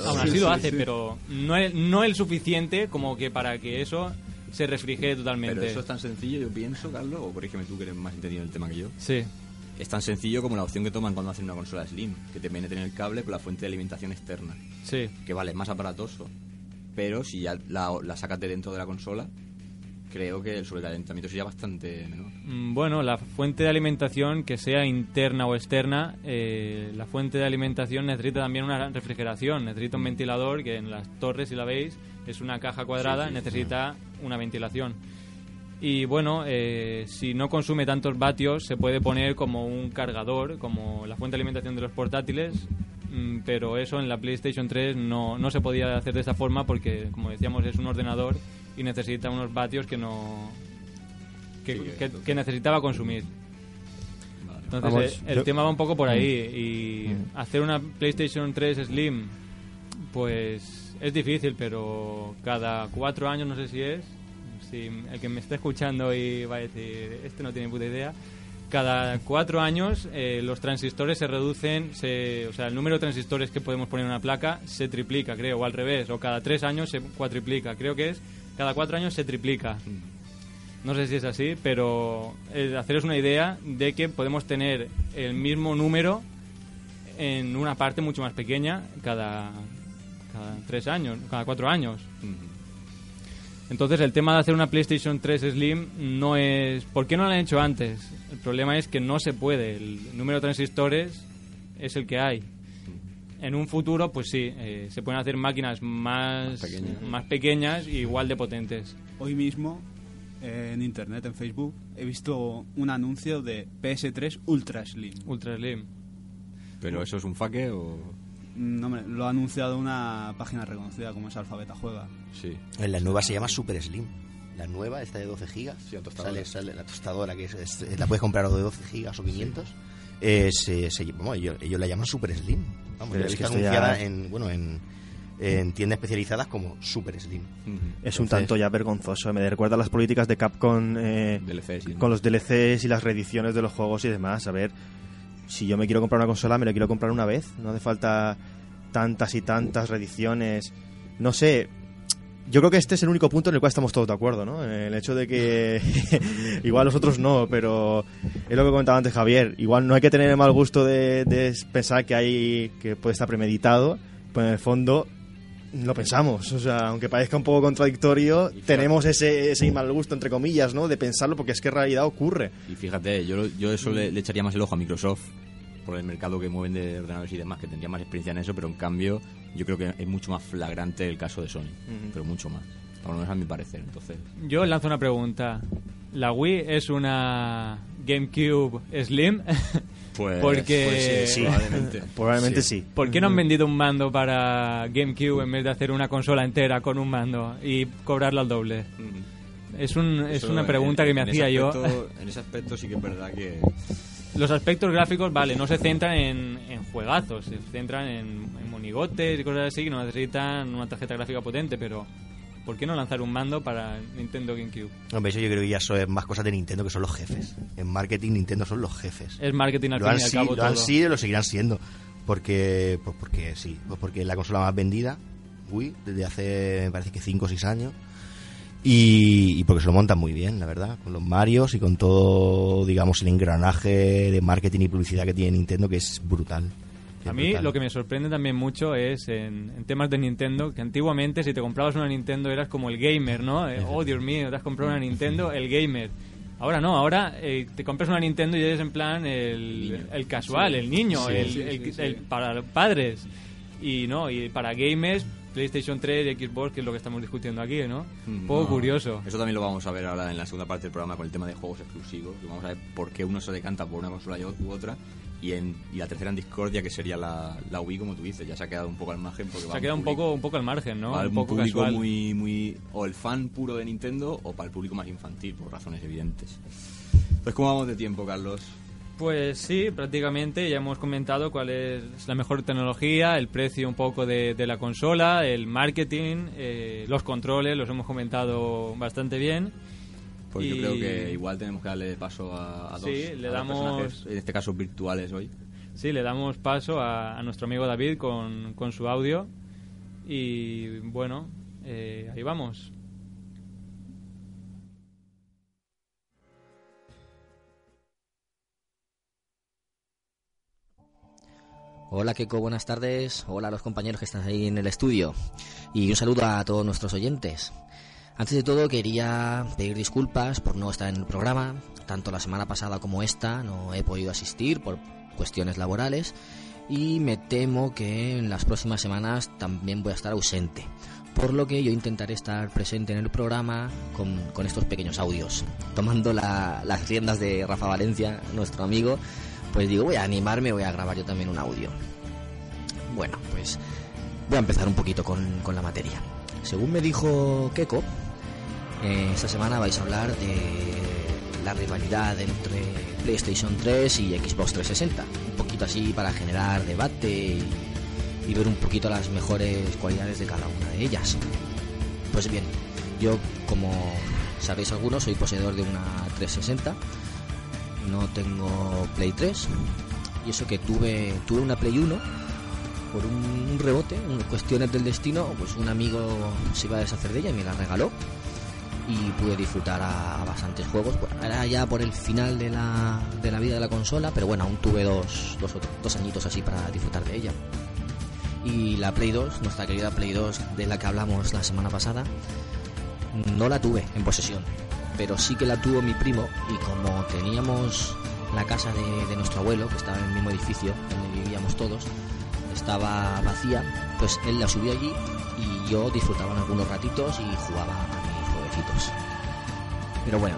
C: aún así lo hace, pero no es, no el suficiente como que para que eso se refrigere totalmente.
B: Pero eso es tan sencillo, yo pienso, Carlos, o corrígeme tú que eres más entendido en el tema que yo.
C: Sí,
B: Es tan sencillo como la opción que toman cuando hacen una consola Slim, que te penetren el cable con la fuente de alimentación externa.
C: sí.
B: que vale, es más aparatoso. Pero si ya la, la sacas de dentro de la consola, creo que el sobrecalentamiento sería bastante menor.
C: Mm, Bueno, la fuente de alimentación, que sea interna o externa, eh, la fuente de alimentación necesita también una refrigeración, necesita un ventilador, que en las torres, si la veis, es una caja cuadrada,
B: Sí, sí, sí.
C: necesita una ventilación. Y bueno, eh, si no consume tantos vatios, se puede poner como un cargador, como la fuente de alimentación de los portátiles, mm, pero eso en la PlayStation 3 no, no se podía hacer de esta forma porque, como decíamos, es un ordenador y necesita unos vatios que no... que,
B: Sí,
C: que- necesitaba consumir. Entonces
F: Vamos,
C: eh, el
F: yo-
C: tema va un poco por ahí y hacer una PlayStation 3 Slim pues es difícil, pero cada cuatro años no sé si es, si el que me está escuchando y va a decir este no tiene puta idea, cada cuatro años eh, los transistores se reducen, se, o sea el número de transistores que podemos poner en una placa se triplica creo, o al revés, o cada tres años se cuatriplica, creo que es cada cuatro años se triplica. No sé si es así, pero eh, haceros una idea de que podemos tener el mismo número en una parte mucho más pequeña cada, tres años, cada cuatro años. Entonces el tema de hacer una PlayStation 3 Slim no es... ¿Por qué no lo han hecho antes? El problema es que no se puede. El número de transistores es el que hay. En un futuro, pues sí, eh, se pueden hacer máquinas más,
B: Más pequeñas.
C: más pequeñas y igual de potentes.
G: Hoy mismo eh, en internet, en Facebook, he visto un anuncio de PS3 Ultra Slim.
C: Ultra Slim.
B: ¿Pero eso es un faque o...?
G: No, hombre, lo ha anunciado una página reconocida como es Alfabeta Juega.
B: Sí.
E: En la nueva se llama Super Slim. La nueva, esta de 12 gigas.
B: Sí, la tostadora.
E: Sale, sale la tostadora, que es, es- la puedes comprar o de 12 gigas o 500. Eh, se, se- vamos, ellos, ellos la llaman Super Slim. Vamos,
F: Pero
E: yo la he
F: es que esto ya-
E: anunciada en, bueno, en, en tiendas especializadas como Super Slim.
B: Ujú.
F: Es un tanto ya vergonzoso. Me recuerda a las políticas de Capcom eh,
B: DLCs y
F: con los DLCs y las reediciones de los juegos y demás. A ver, si yo me quiero comprar una consola, me la quiero comprar una vez. No hace falta tantas y tantas reediciones. No sé, yo creo que este es el único punto en el cual estamos todos de acuerdo, ¿no? El hecho de que *laughs* igual los otros no, pero es lo que comentaba antes Javier. Igual no hay que tener el mal gusto de, de pensar que hay que puede estar premeditado, pues en el fondo lo pensamos. O sea, aunque parezca un poco contradictorio, tenemos ese, ese mal gusto, entre comillas, ¿no? De pensarlo porque es que en realidad ocurre.
B: Y fíjate, yo, yo eso le, le echaría más el ojo a Microsoft por el mercado que mueven de ordenadores y demás, que tendría más experiencia en eso, pero en cambio yo creo que es mucho más flagrante el caso de Sony, pero mucho más, por lo menos a mi parecer. Entonces,
C: Yo lanzo una pregunta. ¿La Wii es una GameCube Slim? *laughs*
B: pues,
C: Porque-
B: pues sí, probablemente. *laughs*
F: Probablemente sí.
C: ¿Por qué no han vendido un mando para GameCube en vez de hacer una consola entera con un mando y cobrarlo al doble? Es, un, es
B: Eso,
C: una pregunta
B: en-
C: que me hacía yo. *laughs*
B: En ese aspecto sí que es verdad que...
C: Los aspectos gráficos, vale, no se centran en, en juegazos, se centran en, en monigotes y cosas así que no necesitan una tarjeta gráfica potente, pero ¿por qué no lanzar un mando para Nintendo GameCube?
E: Hombre, eso yo creo que ya eso es más cosas de Nintendo que son los jefes. En marketing Nintendo son los jefes.
C: Es marketing al
E: lo
C: fin
E: han,
C: y al cabo
E: lo han sido y lo seguirán siendo. Porque, pues porque sí, pues porque es la consola más vendida, Wii, desde hace, me parece que 5 o 6 años. Y, y porque se lo montan muy bien, la verdad, con los Marios y con todo, digamos, el engranaje de marketing y publicidad que tiene Nintendo, que es brutal.
C: A mí
E: brutal.
C: lo que me sorprende también mucho es en, en temas de Nintendo, que antiguamente si te comprabas una Nintendo eras como el gamer, ¿no? Eh, oh, Dios mío, te has comprado una Nintendo, *laughs* el gamer. Ahora no, ahora eh, te compras una Nintendo y eres en plan el, el casual, el niño, el,
G: sí,
C: el-
G: sí, sí.
C: el- para los padres. Y no, y para gamers, PlayStation 3 y Xbox, que es lo que estamos discutiendo aquí, ¿no? Un poco
B: No,
C: curioso.
B: Eso también lo vamos a ver ahora en la segunda parte del programa con el tema de juegos exclusivos. Vamos a ver por qué uno se decanta por una consola u otra. Y, en, y la tercera en discordia, que sería la, la Wii, como tú dices, ya se ha quedado un poco al margen. Porque
C: Se ha quedado un
B: público-
C: poco, un poco al margen, ¿no?
B: va
C: Un
B: un
C: poco
B: público
C: casual.
B: muy, muy. O el fan puro de Nintendo o para el público más infantil, por razones evidentes. Pues, ¿cómo vamos de tiempo, Carlos?
C: Pues sí, prácticamente ya hemos comentado cuál es la mejor tecnología, el precio un poco de, de la consola, el marketing, eh, los controles, los hemos comentado bastante bien.
B: Pues yo
C: Y-
B: creo que igual tenemos que darle paso a, a dos,
C: Sí,
B: a
C: le
B: dos
C: damos-
B: personajes, en este caso virtuales hoy.
C: Sí, le damos paso a, a nuestro amigo David con, con su audio. Y bueno, eh, ahí vamos.
H: Hola Keiko, buenas tardes. Hola a los compañeros que están ahí en el estudio. Y un saludo a todos nuestros oyentes. Antes de todo quería pedir disculpas por no estar en el programa. Tanto la semana pasada como esta no he podido asistir por cuestiones laborales. Y me temo que en las próximas semanas también voy a estar ausente. Por lo que yo intentaré estar presente en el programa con, con estos pequeños audios. Tomando la- las riendas de Rafa Valencia, nuestro amigo, pues digo, voy a animarme, voy a grabar yo también un audio. Bueno, pues voy a empezar un poquito con, con la materia. Según me dijo Keiko, eh, esta semana vais a hablar de la rivalidad entre PlayStation 3 y Xbox 360. Un poquito así para generar debate y, ver un poquito las mejores cualidades de cada una de ellas. Pues bien, yo como sabéis algunos soy poseedor de una 360 no tengo Play 3 y eso que tuve tuve una Play 1 por un rebote, cuestiones del destino, pues un amigo se iba a deshacer de ella y me la regaló y pude disfrutar a, bastantes juegos. Era ya por el final de la, de la vida de la consola, pero bueno, aún tuve dos, dos, dos añitos así para disfrutar de ella. Y la Play 2, nuestra querida Play 2 de la que hablamos la semana pasada, no la tuve en posesión, pero sí que la tuvo mi primo y como teníamos la casa de, de nuestro abuelo, que estaba en el mismo edificio donde vivíamos todos, estaba vacía, pues él la subió allí y yo disfrutaba en algunos ratitos y jugaba Pero bueno,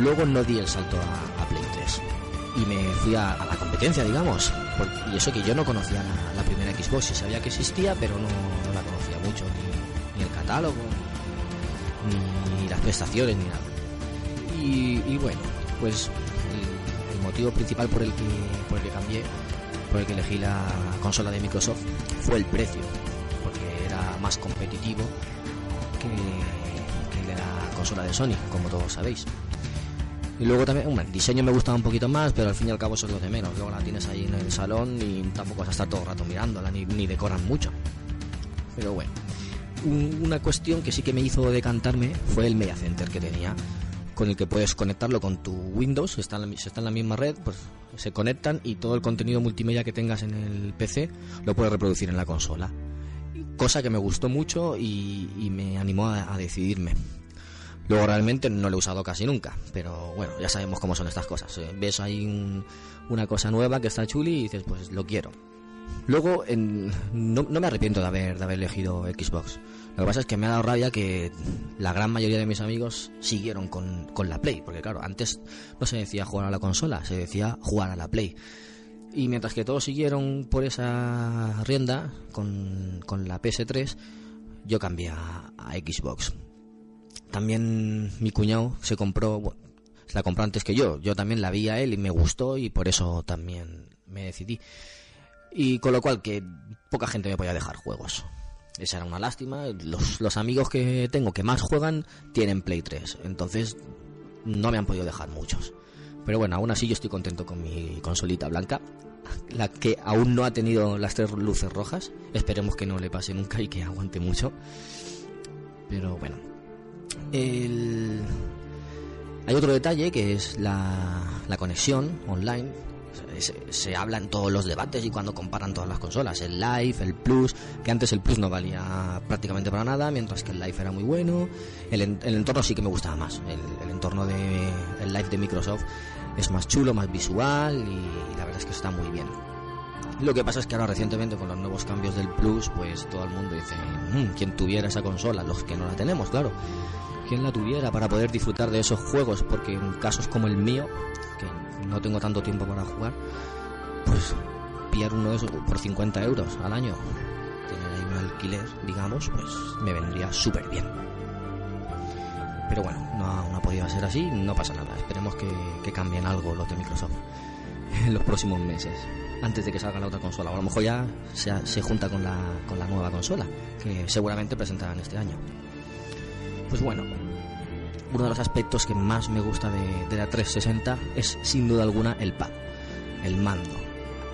H: luego no di el salto a, Play 3 y me fui a, la competencia, digamos. por- y eso que yo no conocía la, primera Xbox, sí sabía que existía, pero no, la conocía mucho, ni, el catálogo, ni las prestaciones, ni nada. Y, y bueno, pues el, el motivo principal por el que por el que cambié, por el que elegí la consola de Microsoft, fue el precio, porque era más competitivo que, consola de Sony, como todos sabéis. Y luego también, bueno, el diseño me gustaba un poquito más, pero al fin y al cabo eso es lo de menos. Luego la tienes ahí en el salón y tampoco vas a estar todo el rato mirándola, ni, ni decoran mucho. Pero bueno, Un- una cuestión que sí que me hizo decantarme fue el Media Center que tenía, con el que puedes conectarlo con tu Windows, está en la, está en la misma red, pues se conectan y todo el contenido multimedia que tengas en el PC lo puedes reproducir en la consola. Cosa que me gustó mucho y, y me animó a- a decidirme. Luego realmente no lo he usado casi nunca, pero bueno, ya sabemos cómo son estas cosas. eh. Ves ahí un- una cosa nueva que está chuli y dices, pues lo quiero. Luego, en- no, no me arrepiento de haber, de haber elegido Xbox. Lo que pasa es que me ha dado rabia que la gran mayoría de mis amigos siguieron con, con la Play, porque claro, antes no se decía jugar a la consola, se decía jugar a la Play. Y mientras que todos siguieron por esa rienda con, con la PS3, yo cambié a, a Xbox. También mi cuñado se compró, la compró antes que yo. Yo también la vi a él y me gustó y por eso también me decidí. Y con lo cual que poca gente me podía dejar juegos. Esa era una lástima. Los, los amigos que tengo que más juegan tienen Play 3. Entonces no me han podido dejar muchos. Pero bueno, aún así yo estoy contento con mi consolita blanca. La que aún no ha tenido las tres luces rojas. Esperemos que no le pase nunca y que aguante mucho. Pero bueno. El... Hay otro detalle que es la, conexión online. Se, se habla en todos los debates y cuando comparan todas las consolas. El Live, el Plus, que antes el Plus no valía prácticamente para nada, mientras que el Live era muy bueno. El, el entorno sí que me gustaba más. El, el entorno de el Live de Microsoft es más chulo, más visual y, la verdad es que está muy bien. Lo que pasa es que ahora recientemente con los nuevos cambios del Plus, pues todo el mundo dice, "Mm, ¿quién tuviera esa consola? Los que no la tenemos, claro. ¿Quién la tuviera para poder disfrutar de esos juegos? Porque en casos como el mío, que no tengo tanto tiempo para jugar, pues pillar uno de esos por 50 euros al año, tener ahí un alquiler, digamos, pues me vendría súper bien. Pero bueno, no, ha- no ha podido ser así, no pasa nada. Esperemos que, que cambien algo los de Microsoft en los próximos meses, antes de que salga la otra consola. O a lo mejor ya se, se junta con la, con la nueva consola, que seguramente presentarán este año. Pues bueno, uno de los aspectos que más me gusta de, de la 360 es sin duda alguna el pad, el mando.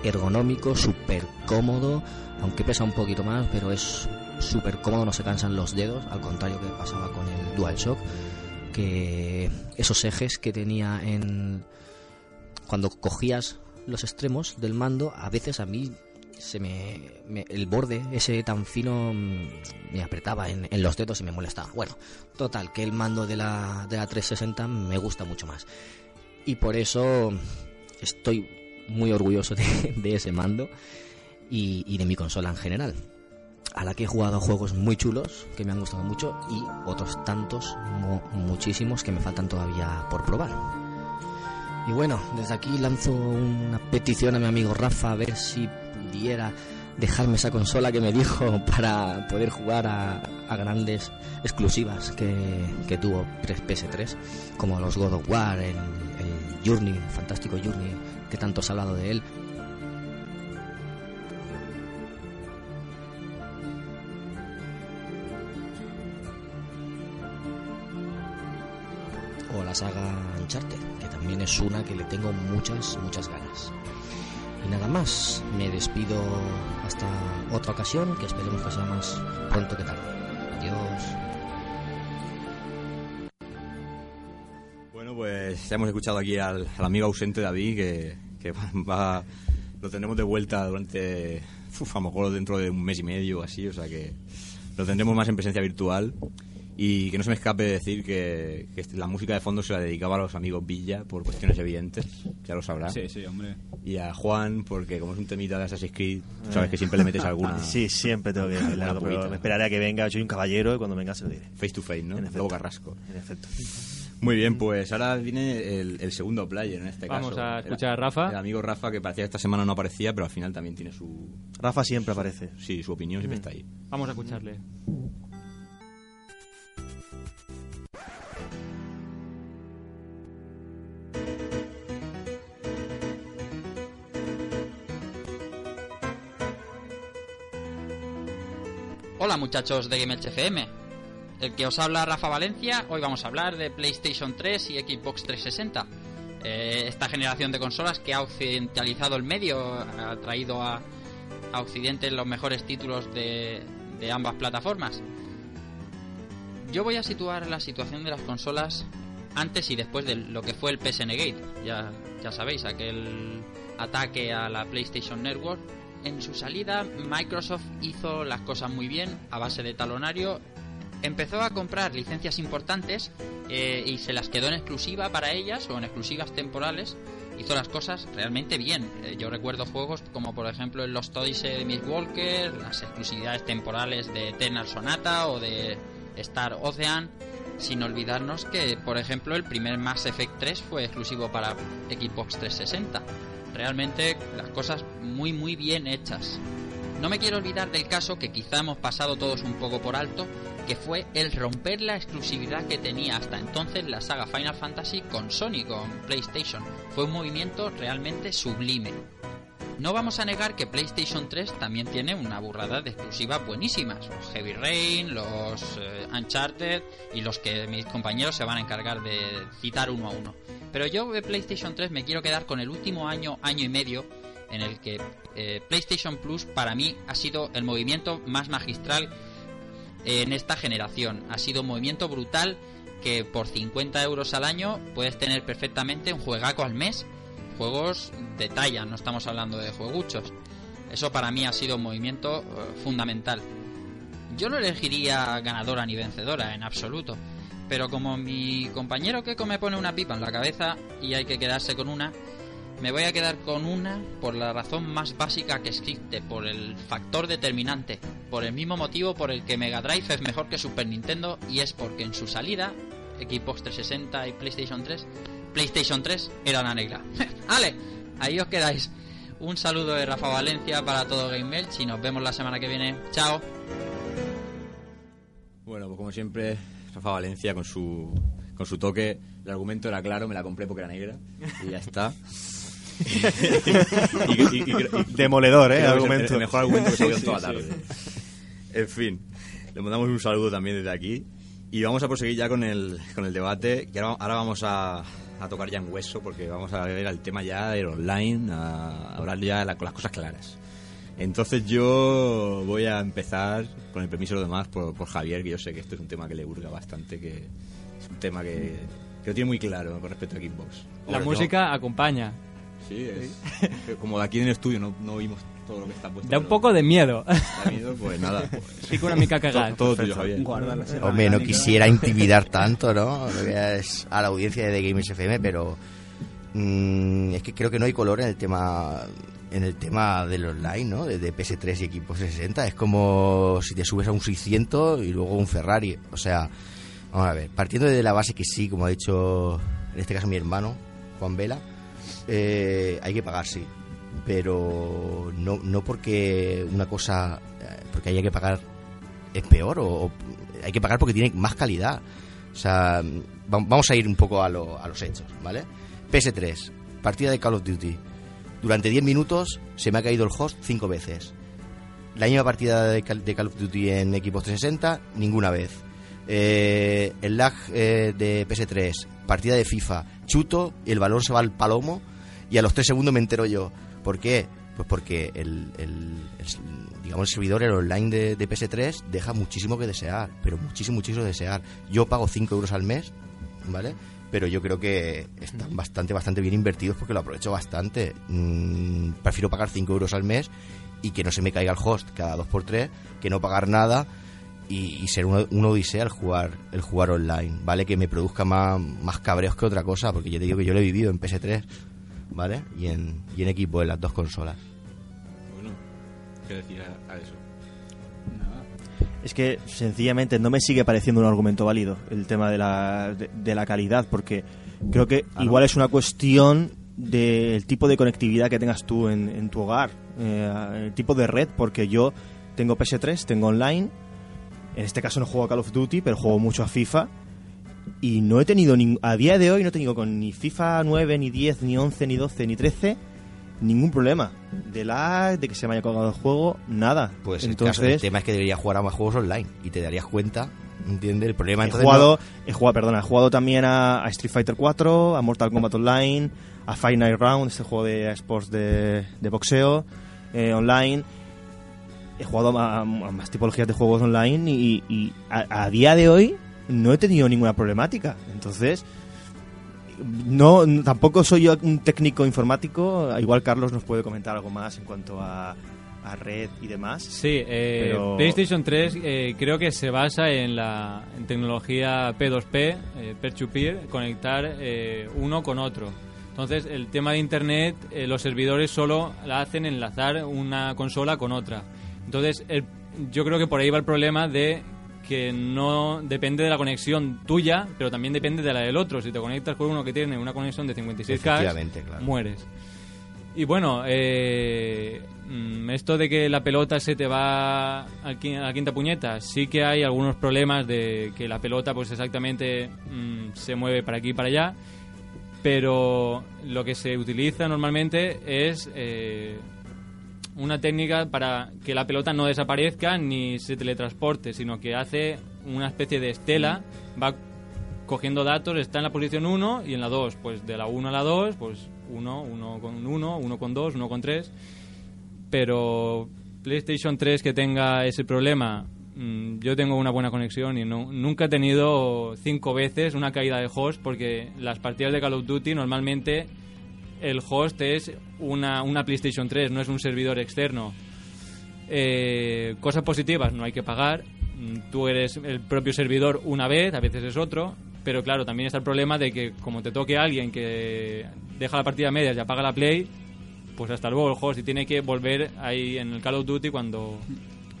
H: Ergonómico, súper cómodo, aunque pesa un poquito más, pero es súper cómodo, no se cansan los dedos, al contrario que pasaba con el DualShock, que esos ejes que tenía en... Cuando cogías los extremos del mando, a veces a mí se me, el borde ese tan fino mm, me apretaba en, los dedos y me molestaba. Bueno, total, que el mando de la, de la 360 me gusta mucho más. Y por eso estoy muy orgulloso *laughs* de, ese mando y, y de mi consola en general. A la que he jugado juegos muy chulos que me han gustado mucho y otros tantos, mu- muchísimos que me faltan todavía por probar. Y bueno, desde aquí lanzo una petición a mi amigo Rafa a ver si pudiera dejarme esa consola que me dijo *laughs* para poder jugar a, grandes exclusivas que, que tuvo PS3, como los God of War, el, Journey, el fantástico Journey, que tanto se ha hablado de él. O la saga Uncharted, también es una que le tengo muchas, muchas ganas. Y nada más, me despido hasta otra ocasión, que esperemos que sea más pronto que tarde. Adiós.
B: Bueno, pues ya hemos escuchado aquí al, al amigo ausente David, que, que va, va- lo tendremos de vuelta durante, uf, a lo mejor dentro de un mes y medio o así, o sea que lo tendremos más en presencia virtual. Y que no se me escape decir que, que la música de fondo se la dedicaba a los amigos Villa por cuestiones evidentes, ya lo sabrá.
G: Sí, sí, hombre.
B: Y a Juan, porque como es un temita de Assassin's Creed, tú sabes que siempre le metes alguna. *laughs*
F: Sí, siempre tengo que algo, pero me esperaré a que venga. Soy un caballero y cuando venga se lo diré.
B: Face to face, ¿no?
F: En efecto.
B: Lobo Carrasco.
F: En efecto.
B: Muy bien, pues ahora viene el, el segundo player en este
C: Vamos
B: caso.
C: a
B: El-
C: escuchar a Rafa.
B: El amigo Rafa, que parecía que esta semana no aparecía, pero al final también tiene su.
F: Rafa siempre aparece.
B: Sí, su opinión siempre está ahí.
C: Vamos a escucharle.
I: Hola muchachos de Game FM. el que os habla Rafa Valencia. Hoy vamos a hablar de PlayStation 3 y Xbox 360. Eh, esta generación de consolas que ha occidentalizado el medio, ha traído a, Occidente los mejores títulos de, ambas plataformas. Yo voy a situar la situación de las consolas antes y después de lo que fue el PSN Gate. Ya sabéis, aquel ataque a la PlayStation Network. En su salida, Microsoft hizo las cosas muy bien a base de talonario. Empezó a comprar licencias importantes eh, y se las quedó en exclusiva para ellas o en exclusivas temporales. Hizo las cosas realmente bien. Eh, yo recuerdo juegos como por ejemplo el Lost Odyssey de Miss Walker, las exclusividades temporales de Eternal Sonata o de Star Ocean sin olvidarnos que, por ejemplo, el primer Mass Effect 3 fue exclusivo para Xbox 360. Realmente las cosas muy muy bien hechas. No me quiero olvidar del caso que quizá hemos pasado todos un poco por alto, que fue el romper la exclusividad que tenía hasta entonces la saga Final Fantasy con Sony, con PlayStation. Fue un movimiento realmente sublime. No vamos a negar que PlayStation 3 también tiene una burrada de exclusivas buenísimas. Los Heavy Rain, los eh, Uncharted y los que mis compañeros se van a encargar de citar uno a uno. Pero yo de PlayStation 3 me quiero quedar con el último año, año y medio, en el que eh, PlayStation Plus para mí ha sido el movimiento más magistral en esta generación. Ha sido un movimiento brutal que por 50 euros al año puedes tener perfectamente un juegaco al mes juegos de talla, no estamos hablando de jueguchos. Eso para mí ha sido un movimiento eh, fundamental. Yo no elegiría ganadora ni vencedora en absoluto, pero como mi compañero que me pone una pipa en la cabeza y hay que quedarse con una, me voy a quedar con una por la razón más básica que existe, por el factor determinante, por el mismo motivo por el que Mega Drive es mejor que Super Nintendo y es porque en su salida, Xbox 360 y PlayStation 3, PlayStation 3 era la negra. *laughs* ¡Ale! Ahí os quedáis. Un saludo de Rafa Valencia para todo Game Melch y nos vemos la semana que viene. ¡Chao!
B: Bueno, pues como siempre, Rafa Valencia con su, con su toque. El argumento era claro, me la compré porque era negra y ya está. *laughs*
F: Y- y- y- Demoledor, ¿eh?
B: el-
F: argumento.
B: El mejor argumento que se ha oído en
F: Sí,
B: toda la
F: sí.
B: tarde. En fin, le mandamos un saludo también desde aquí. Y vamos a proseguir ya con el, con el debate. Que ahora, ahora vamos a, a tocar ya en hueso, porque vamos a ver el tema ya del online, a hablar ya la- con las cosas claras. Entonces yo voy a empezar, con el permiso de los demás, por, por Javier, que yo sé que esto es un tema que le hurga bastante, que es un tema que, que lo tiene muy claro con respecto a Xbox.
C: La
B: Hombre,
C: música acompaña.
B: Sí, es, como de aquí en el estudio no, no oímos todo lo que está puesto.
C: Da un poco de miedo.
B: Da miedo, pues nada. Pues, *laughs*
C: Pico una mica cagada.
B: Todo, todo tuyo, Javier.
E: Hombre, no quisiera intimidar tanto, ¿no? A la audiencia de The Gamers FM, pero mm, es que creo que no hay color en el tema en el tema del online, ¿no? De, de PS3 y Xbox 360. Es como si te subes a un 600 y luego un Ferrari. O sea, vamos a ver, partiendo de la base que sí, como ha dicho en este caso mi hermano, Juan Vela, eh, hay que pagar, sí. Pero no, no porque una cosa, eh, porque haya que pagar es peor o, hay que pagar porque tiene más calidad. O sea, va- vamos a ir un poco a, lo- a los hechos, ¿vale? PS3, partida de Call of Duty. Durante 10 minutos se me ha caído el host 5 veces. La misma partida de Call, of Duty en Xbox 360, ninguna vez. Eh, el lag eh, de PS3, partida de FIFA, chuto el balón se va al palomo y a los 3 segundos me entero yo. ¿Por qué? Pues porque el, el- el- digamos el servidor, el online de, de PS3 deja muchísimo que desear, pero muchísimo, muchísimo que desear. Yo pago 5 euros al mes, ¿vale? Pero yo creo que están bastante, bastante bien invertidos porque lo aprovecho bastante. Mm, prefiero pagar 5 euros al mes y que no se me caiga el host cada 2x3, que no pagar nada y, y ser una, una odisea el jugar, el jugar online, ¿vale? Que me produzca más, más cabreos que otra cosa, porque yo te digo que yo lo he vivido en PS3, ¿vale? Y en, y en Xbox, en las dos consolas.
B: Bueno, ¿qué decir a, a eso?
F: Es que sencillamente no me sigue pareciendo un argumento válido el tema de la, de, de la calidad, porque creo que igual es una cuestión del tipo de conectividad que tengas tú en, en tu hogar, eh, el tipo de red, porque yo tengo PS3, tengo online, en este caso no juego a Call of Duty, pero juego mucho a FIFA, y no he tenido, nin- a día de hoy no he tenido con ni FIFA 9, ni 10, ni 11, ni 12, ni 13 ningún problema. De lag, de que se me haya colgado el juego, nada.
E: Pues el,
F: Entonces,
E: caso- el tema es que deberías jugar a más juegos online y te darías cuenta ¿entiendes? El problema
F: He
E: entonces
F: jugado, he jugado, perdona, he jugado también a, a Street Fighter 4, a Mortal Kombat Online, a Fight Night Round, este juego de sports de, de boxeo eh, online. He jugado a, a más tipologías de juegos online y, y a, a día de hoy no he tenido ninguna problemática. Entonces, no tampoco soy yo un técnico informático. Igual Carlos nos puede comentar algo más en cuanto a, a red y demás.
C: Sí, eh,
F: Pero-
C: PlayStation 3 eh, creo que se basa en la en tecnología P2P, eh, peer-to-peer, conectar eh, uno con otro. Entonces, el tema de Internet, eh, los servidores solo la hacen enlazar una consola con otra. Entonces, el- yo creo que por ahí va el problema de que no depende de la conexión tuya, pero también depende de la del otro. Si te conectas con uno que tiene una conexión de 56K,
E: Efectivamente, claro.
C: mueres. Y bueno, eh, mm, esto de que la pelota se te va a la quinta puñeta, sí que hay algunos problemas de que la pelota pues exactamente mm, se mueve para aquí y para allá, pero lo que se utiliza normalmente es eh, una técnica para que la pelota no desaparezca ni se teletransporte, sino que hace una especie de estela, va cogiendo datos, está en la posición 1 y en la 2, pues de la 1 a la 2, pues 1, 1 con 1, 1 con 2, 1 con 3. Pero PlayStation 3 que tenga ese problema, mm, yo tengo una buena conexión y no, nunca he tenido cinco veces una caída de host porque las partidas de Call of Duty normalmente el host es una, una PlayStation 3, no es un servidor externo. Eh, cosas positivas, no hay que pagar. Mm, Tú eres el propio servidor una vez, a veces es otro. Pero claro, también está el problema de que como te toque a alguien que deja la partida a medias y apaga la play, pues hasta luego el host y tiene que volver ahí en el Call of Duty cuando,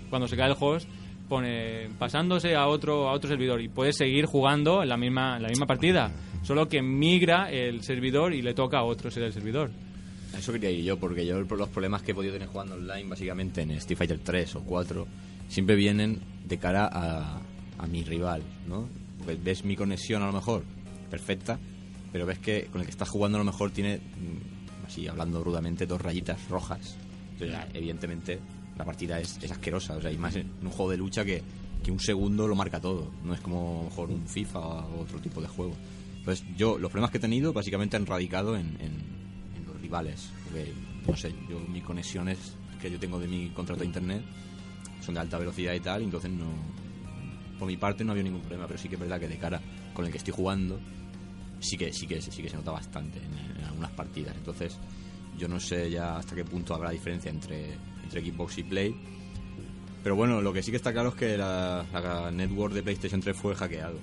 C: cuando se cae el host pone pasándose a otro a otro servidor y puedes seguir jugando en la misma en la misma partida solo que migra el servidor y le toca a otro ser el servidor
B: Eso quería ir yo, porque yo los problemas que he podido tener jugando online, básicamente en Street Fighter 3 o 4, siempre vienen de cara a, a mi rival, ¿no? Porque ves mi conexión a lo mejor perfecta, pero ves que con el que estás jugando a lo mejor tiene, mm, así hablando rudamente, dos rayitas rojas. Entonces, evidentemente, la partida es, es asquerosa. O sea, y más en un juego de lucha que, que un segundo lo marca todo. No es como a lo mejor un FIFA o otro tipo de juego. Entonces, yo, los problemas que he tenido básicamente han radicado en, en- rivales. Porque, no sé, yo mis conexiones que yo tengo de mi contrato de internet son de alta velocidad y tal, entonces no. Por mi parte no había ningún problema, pero sí que es verdad que de cara con el que estoy jugando, sí que, sí que, sí que se nota bastante en, en algunas partidas. Entonces, yo no sé ya hasta qué punto habrá diferencia entre, entre Xbox y Play. Pero bueno, lo que sí que está claro es que la, la network de PlayStation 3 fue hackeado.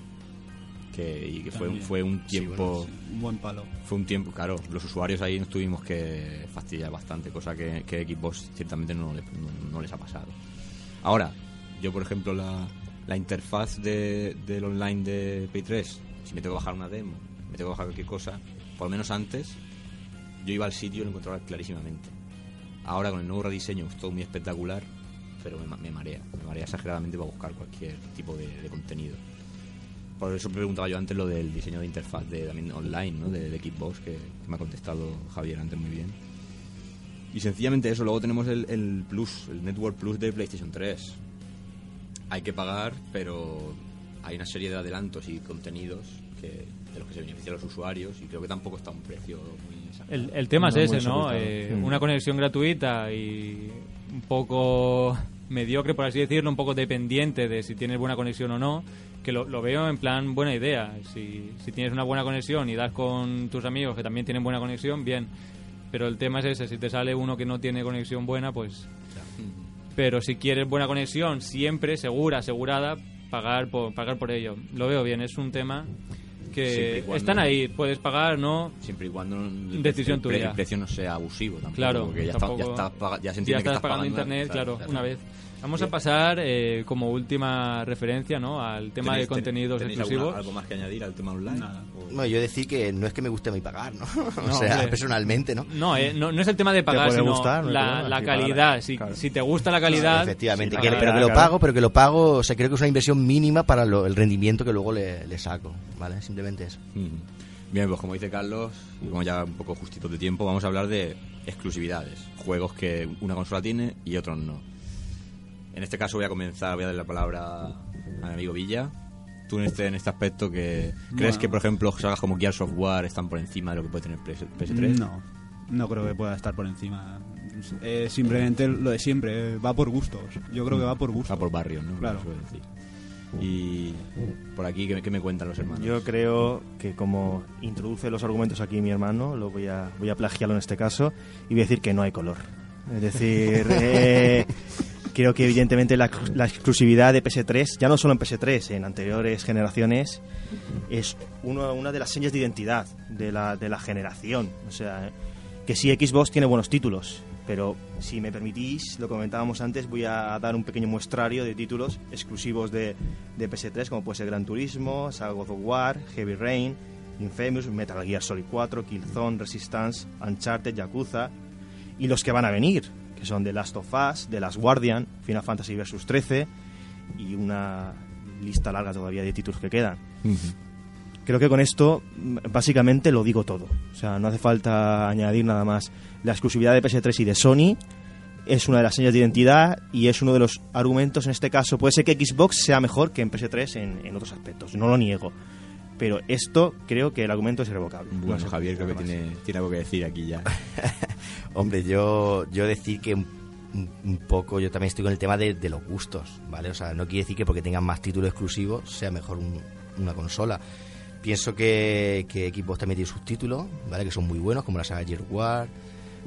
B: Que, y que fue, fue un
G: Sí,
B: tiempo.
G: bueno, un buen palo.
B: Fue un tiempo, claro, los usuarios ahí nos tuvimos que fastidiar bastante, cosa que, que Xbox ciertamente no, le- no- no les ha pasado. Ahora, yo por ejemplo, la, la interfaz de, del online de Play 3, si me tengo que bajar una demo, me tengo que bajar cualquier cosa, por lo menos antes, yo iba al sitio y lo encontraba clarísimamente. Ahora con el nuevo rediseño es todo muy espectacular, pero me, me marea, me marea exageradamente para buscar cualquier tipo de, de contenido. Por eso preguntaba yo antes lo del diseño de interfaz de también online, ¿no? De, de Xbox, que, que me ha contestado Javier antes muy bien. Y sencillamente eso, luego tenemos el, el Plus, el Network Plus de PlayStation 3. Hay que pagar, pero hay una serie de adelantos y contenidos que, de los que se benefician los usuarios y creo que tampoco está a un precio muy exagerado.
C: El, el tema
F: No,
C: es ese, ¿no? Eh,
F: Mm.
C: Una conexión gratuita y un poco mediocre, por así decirlo, un poco dependiente de si tienes buena conexión o no, que lo, lo veo en plan buena idea. Si, si tienes una buena conexión y das con tus amigos que también tienen buena conexión, bien. Pero el tema es ese, si te sale uno que no tiene conexión buena, pues... Pero si quieres buena conexión, siempre, segura, asegurada, pagar por, pagar por ello. Lo veo bien, es un tema que están ahí, puedes pagar, ¿no?
B: Siempre y cuando el,
C: Decisión
B: el
C: tuya.
B: el precio no sea abusivo tampoco,
C: Claro,
B: porque ya, está-
C: tampoco-
B: ya, estás paga- ya se
C: ya
B: que
C: estás
B: estás
C: pagando
B: pagando
C: internet, claro,
B: claro.
C: una vez. Vamos a pasar eh, como última referencia, ¿no? Al tema de
B: ¿Tenéis-
C: contenidos
B: tenéis
C: exclusivos.
B: alguna- ¿Algo más que añadir al tema online?
G: Nada.
B: O-
E: Bueno, yo decir que no es que me guste a mí pagar, ¿no? *laughs* o
C: No,
E: sea,
C: hombre.
E: personalmente, ¿no?
C: No, eh, no, no es el tema de pagar, sino
F: gustar, no
C: la,
F: problema,
C: la
F: sí,
C: calidad.
F: pagar,
C: Si,
F: claro.
C: si te gusta la calidad,
E: Efectivamente,
F: Sí,
E: que- pero que lo pago, pero que lo pago, o sea, creo que es una inversión mínima para lo- el rendimiento que luego le, le saco, ¿vale? Simplemente eso.
B: Mm. Bien, pues como dice Carlos, y como ya un poco justito de tiempo, vamos a hablar de exclusividades. Juegos que una consola tiene y otros no. En este caso voy a comenzar, voy a darle la palabra a mi amigo Villa tú en este, en este aspecto? que ¿Crees
G: Bueno.
B: que, por ejemplo, sagas como Gears of War están por encima de lo que puede tener PS- PS3?
G: No, no creo que pueda estar por encima. Eh, simplemente lo de siempre, eh, va por gustos. Yo creo que va por gustos.
B: Va por barrios, ¿no?
G: Claro.
B: Decir. Y por aquí, ¿qué, qué me cuentan los hermanos?
F: Yo creo que como introduce los argumentos aquí mi hermano, lo voy a, voy a plagiarlo en este caso y voy a decir que no hay color. Es decir, *laughs* eh, creo que evidentemente la, la exclusividad de PS3, ya no solo en PS3, en anteriores generaciones, es uno- una de las señas de identidad de la, de la generación. O sea, que sí, Xbox tiene buenos títulos, pero si me permitís, lo comentábamos antes, voy a dar un pequeño muestrario de títulos exclusivos de, de PS3, como puede ser Gran Turismo, Saga of War, Heavy Rain, Infamous, Metal Gear Solid 4, Killzone, Resistance, Uncharted, Yakuza, y los que van a venir, que son The Last of Us, The Last Guardian, Final Fantasy Vs 13 y una lista larga todavía de títulos que quedan. Creo que con esto básicamente lo digo todo. O sea, no hace falta añadir nada más. La exclusividad de PS3 y de Sony es una de las señas de identidad y es uno de los argumentos en este caso. Puede ser que Xbox sea mejor que en PS3 en, en otros aspectos, no lo niego. Pero esto creo que el argumento es irrevocable.
B: Bueno,
F: No sé,
B: Javier creo que tiene, tiene algo que decir aquí ya. *laughs*
E: Hombre, yo, yo decir que un, poco, yo también estoy con el tema de, los gustos, ¿vale? O sea, no quiere decir que porque tengan más títulos exclusivos sea mejor un- una consola. Pienso que, que Xbox también tiene sus títulos, ¿vale? Que son muy buenos, como la saga Gear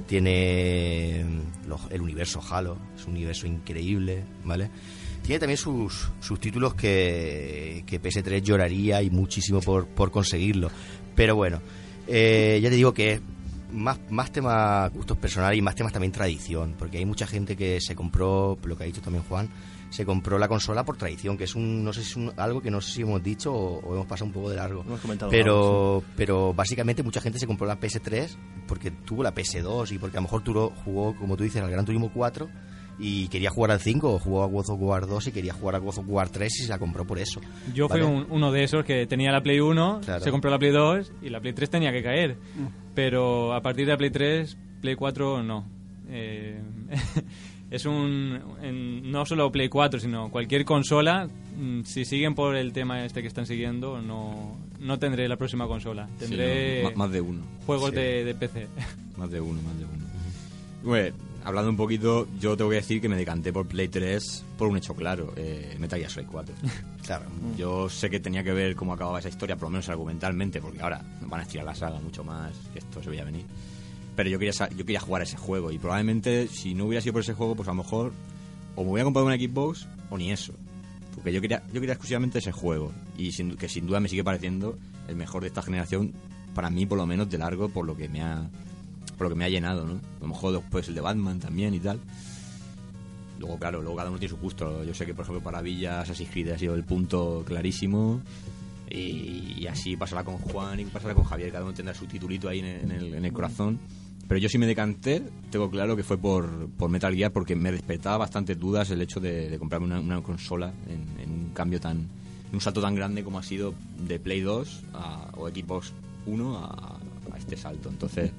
E: tiene mm, el universo Halo, es un universo increíble, ¿vale? Tiene también sus, sus títulos que, que PS3 lloraría y muchísimo por, por conseguirlo. Pero bueno, eh, ya te digo que más, más temas gustos personales y más temas también tradición, porque hay mucha gente que se compró, lo que ha dicho también Juan, se compró la consola por tradición, que es un, no sé si es un- algo que no sé si hemos dicho o, o hemos pasado un poco de largo.
F: Hemos comentado
E: pero, pero básicamente mucha gente se compró la PS3 porque tuvo la PS2 y porque a lo mejor tú jugó, como tú dices, al Gran Turismo 4 y quería jugar al 5 o jugó a God of War 2 y quería jugar a God of War 3 y se la compró por eso.
C: Yo fui
E: ¿vale?
C: un- uno de esos que tenía la Play 1,
E: Claro.
C: se compró la Play 2 y la Play 3 tenía que caer.
G: Mm.
C: Pero a partir de la Play 3, Play 4 no. Eh, *laughs* es un. en- no solo Play 4, sino cualquier consola. mm, Si siguen por el tema este que están siguiendo, no, no tendré la próxima consola.
B: Sí,
C: Tendré
B: no, más de uno.
C: juegos
B: Sí.
C: de, de PC.
B: Más de uno, más de uno. *laughs* Bueno, hablando un poquito, yo tengo que decir que me decanté por Play 3 por un hecho claro, eh, Metal Gear Solid 4. *laughs*
E: Claro.
B: Yo sé que tenía que ver cómo acababa esa historia, por lo menos argumentalmente, porque ahora van a estirar la saga mucho más, que esto se veía venir. Pero yo quería, yo quería jugar a ese juego y probablemente si no hubiera sido por ese juego, pues a lo mejor o me hubiera comprado una Xbox o ni eso. Porque yo quería, yo quería exclusivamente ese juego y sin, que sin duda me sigue pareciendo el mejor de esta generación, para mí por lo menos de largo, por lo que me ha, por lo que me ha llenado, ¿no? A lo mejor después el de Batman también y tal. Luego, claro, luego cada uno tiene su gusto. Yo sé que, por ejemplo, para Villa Assassin's ha sido el punto clarísimo. Y, así pasará con Juan y pasará con Javier. Cada uno tendrá su titulito ahí en el, en el- en el corazón. Pero yo sí me decanté, tengo claro que fue por, Metal Gear porque me despertaba bastantes dudas el hecho de, comprarme una, consola en, un cambio tan. en un salto tan grande como ha sido de Play 2 a- o Xbox 1 a, a este salto. Entonces,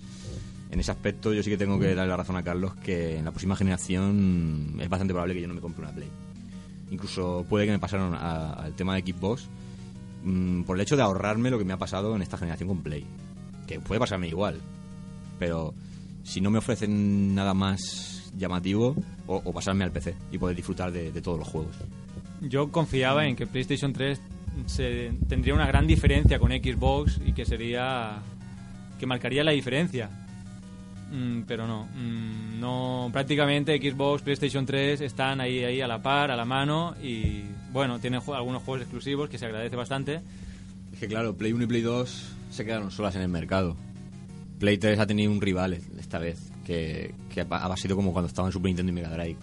B: en ese aspecto yo sí que tengo que darle la razón a Carlos que en la próxima generación es bastante probable que yo no me compre una Play. Incluso puede que me pasaron al tema de Xbox mm, por el hecho de ahorrarme lo que me ha pasado en esta generación con Play. Que puede pasarme igual. Pero si no me ofrecen nada más llamativo, o, o pasarme al PC y poder disfrutar de, de todos los juegos.
C: Yo confiaba en que PlayStation 3 se, tendría una gran diferencia con Xbox y que sería. que marcaría la diferencia. Mm, pero no, mm, no. Prácticamente Xbox, PlayStation 3 están ahí, ahí a la par, a la mano y. bueno, tienen ju- algunos juegos exclusivos que se agradece bastante.
B: Es que claro, Play 1 y Play 2 se quedaron solas en el mercado. Play 3 ha tenido un rival esta vez, que, que ha ha sido como cuando estaba en Super Nintendo y Mega Drive.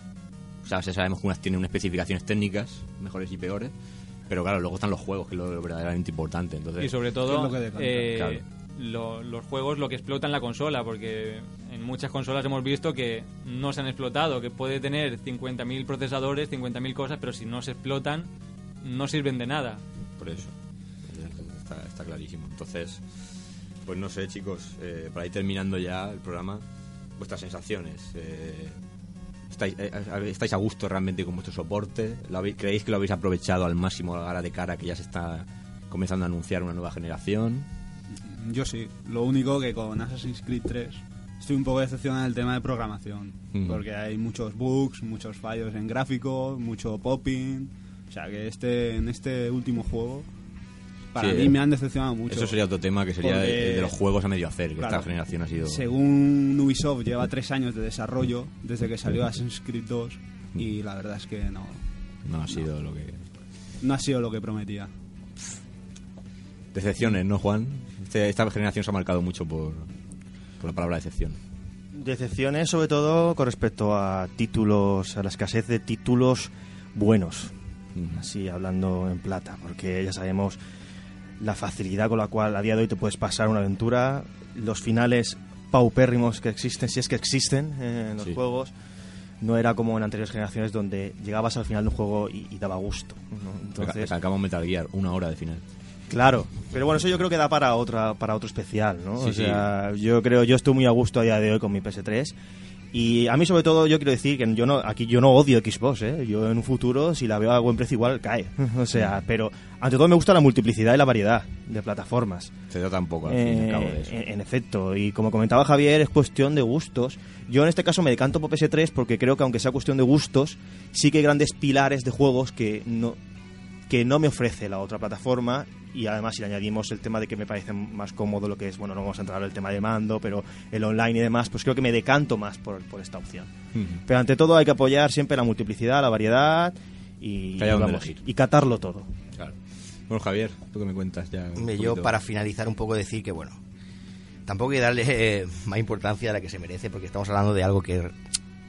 B: O sea, ya sabemos que unas tienen unas especificaciones técnicas, mejores y peores, pero claro, luego están los juegos, que es lo verdaderamente importante. Entonces,
C: Y sobre
G: Es
C: todo,
G: lo que decanta,
C: eh,
B: claro.
C: Lo- los juegos lo que explotan la consola, porque en muchas consolas hemos visto que no se han explotado, que puede tener 50.000 procesadores, 50.000 cosas, pero si no se explotan, no sirven de nada.
B: por eso. Está, está clarísimo. Entonces, pues no sé, chicos, eh, para ir terminando ya el programa, vuestras sensaciones. Eh, ¿Estáis, eh, ¿Estáis a gusto realmente con vuestro soporte? ¿Lo habéis- ¿Creéis que lo habéis aprovechado al máximo a la de cara que ya se está comenzando a anunciar una nueva generación?
G: Yo sí. Lo único que con Assassin's Creed 3 estoy un poco decepcionado en el tema de programación.
B: Ujú.
G: Porque hay muchos bugs, muchos fallos en gráficos, mucho popping. O sea que este en este último juego, para
B: Sí,
G: mí me han decepcionado mucho.
B: Eso sería otro tema que sería
G: Porque-
B: el de los juegos a medio hacer, que
G: Claro.
B: esta generación ha sido...
G: Según Ubisoft, lleva tres años de desarrollo desde que salió Assassin's Creed 2 y la verdad es que no,
B: No ha sido lo que...
G: no ha sido lo que prometía.
B: Decepciones, ¿no, Juan? Este- esta generación se ha marcado mucho por, por la palabra decepción.
F: Decepciones sobre todo con respecto a títulos, a la escasez de títulos buenos,
B: Ujú.
F: así hablando en plata, porque ya sabemos la facilidad con la cual a día de hoy te puedes pasar una aventura, los finales paupérrimos que existen, si es que existen eh, en los
B: Sí.
F: juegos, no era como en anteriores generaciones donde llegabas al final de un juego y, y daba gusto. ¿no? Entonces,
B: Sacamos Metal Gear, una hora de final.
F: Claro, pero bueno, eso yo creo que da para otra para otro especial, ¿no?
B: Sí,
F: o sea, yo creo, yo estoy muy a gusto a día de hoy con mi PS3 y a mí sobre todo yo quiero decir que yo no aquí yo no odio Xbox, ¿eh? Yo en un futuro si la veo a buen precio igual cae, *laughs* o sea, pero ante todo me gusta la multiplicidad y la variedad de plataformas.
B: Se trata un poco, al fin y al
F: Eh,
B: cabo, de eso.
F: en, en efecto, y como comentaba Javier, es cuestión de gustos. Yo en este caso me decanto por PS3 porque creo que aunque sea cuestión de gustos, sí que hay grandes pilares de juegos que no que no me ofrece la otra plataforma y además si le añadimos el tema de que me parece más cómodo lo que es, bueno, no vamos a entrar en el tema de mando, pero el online y demás, pues creo que me decanto más por, por esta opción. Pero ante todo hay que apoyar siempre la multiplicidad, la variedad y,
B: Que
F: vamos, y catarlo todo.
B: Claro. Bueno, Javier, ¿tú qué me cuentas ya? un
E: yo para finalizar un poco decir que bueno, tampoco hay que darle eh, más importancia a la que se merece porque estamos hablando de algo que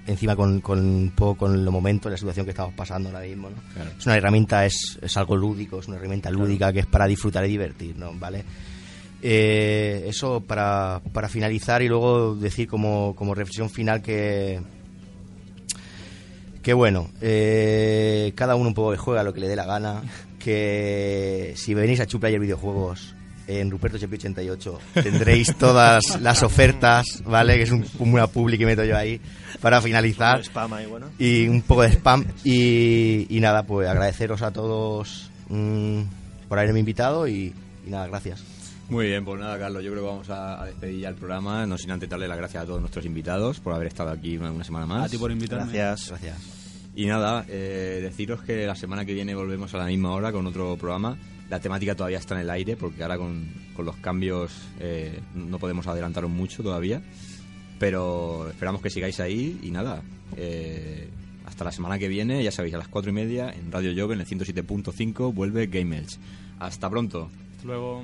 E: encima con, con un poco con los momentos, la situación que estamos pasando ahora mismo, ¿no?
B: Claro.
E: Es una herramienta, es, es algo lúdico, es una herramienta lúdica que es para disfrutar y divertir, ¿no? ¿Vale? Eh, eso para, para finalizar y luego decir como, como reflexión final que que bueno, eh, cada uno un poco que juega lo que le dé la gana, que si venís a Chuplayer Videojuegos en Ruperto Chepi 88 tendréis todas *laughs* las ofertas, ¿vale? Que es un, una publi que meto yo ahí para finalizar
F: Spam ahí, bueno.
E: y un poco de spam y, y nada, pues agradeceros a todos mm, por haberme invitado y, y nada, gracias.
B: Muy bien, pues nada, Carlos, yo creo que vamos a, a despedir ya el programa, no sin antes darle las gracias a todos nuestros invitados por haber estado aquí una, una semana más.
G: A ti por invitarme.
F: Gracias.
E: Gracias.
B: Y nada, eh, deciros que la semana que viene volvemos a la misma hora con otro programa. La temática todavía está en el aire porque ahora con, con los cambios eh, no podemos adelantaros mucho todavía. Pero esperamos que sigáis ahí y nada. eh, hasta la semana que viene, ya sabéis, a las cuatro y media en Radio Joven, en el 107.5, vuelve Game Elch. Hasta pronto.
C: Hasta luego.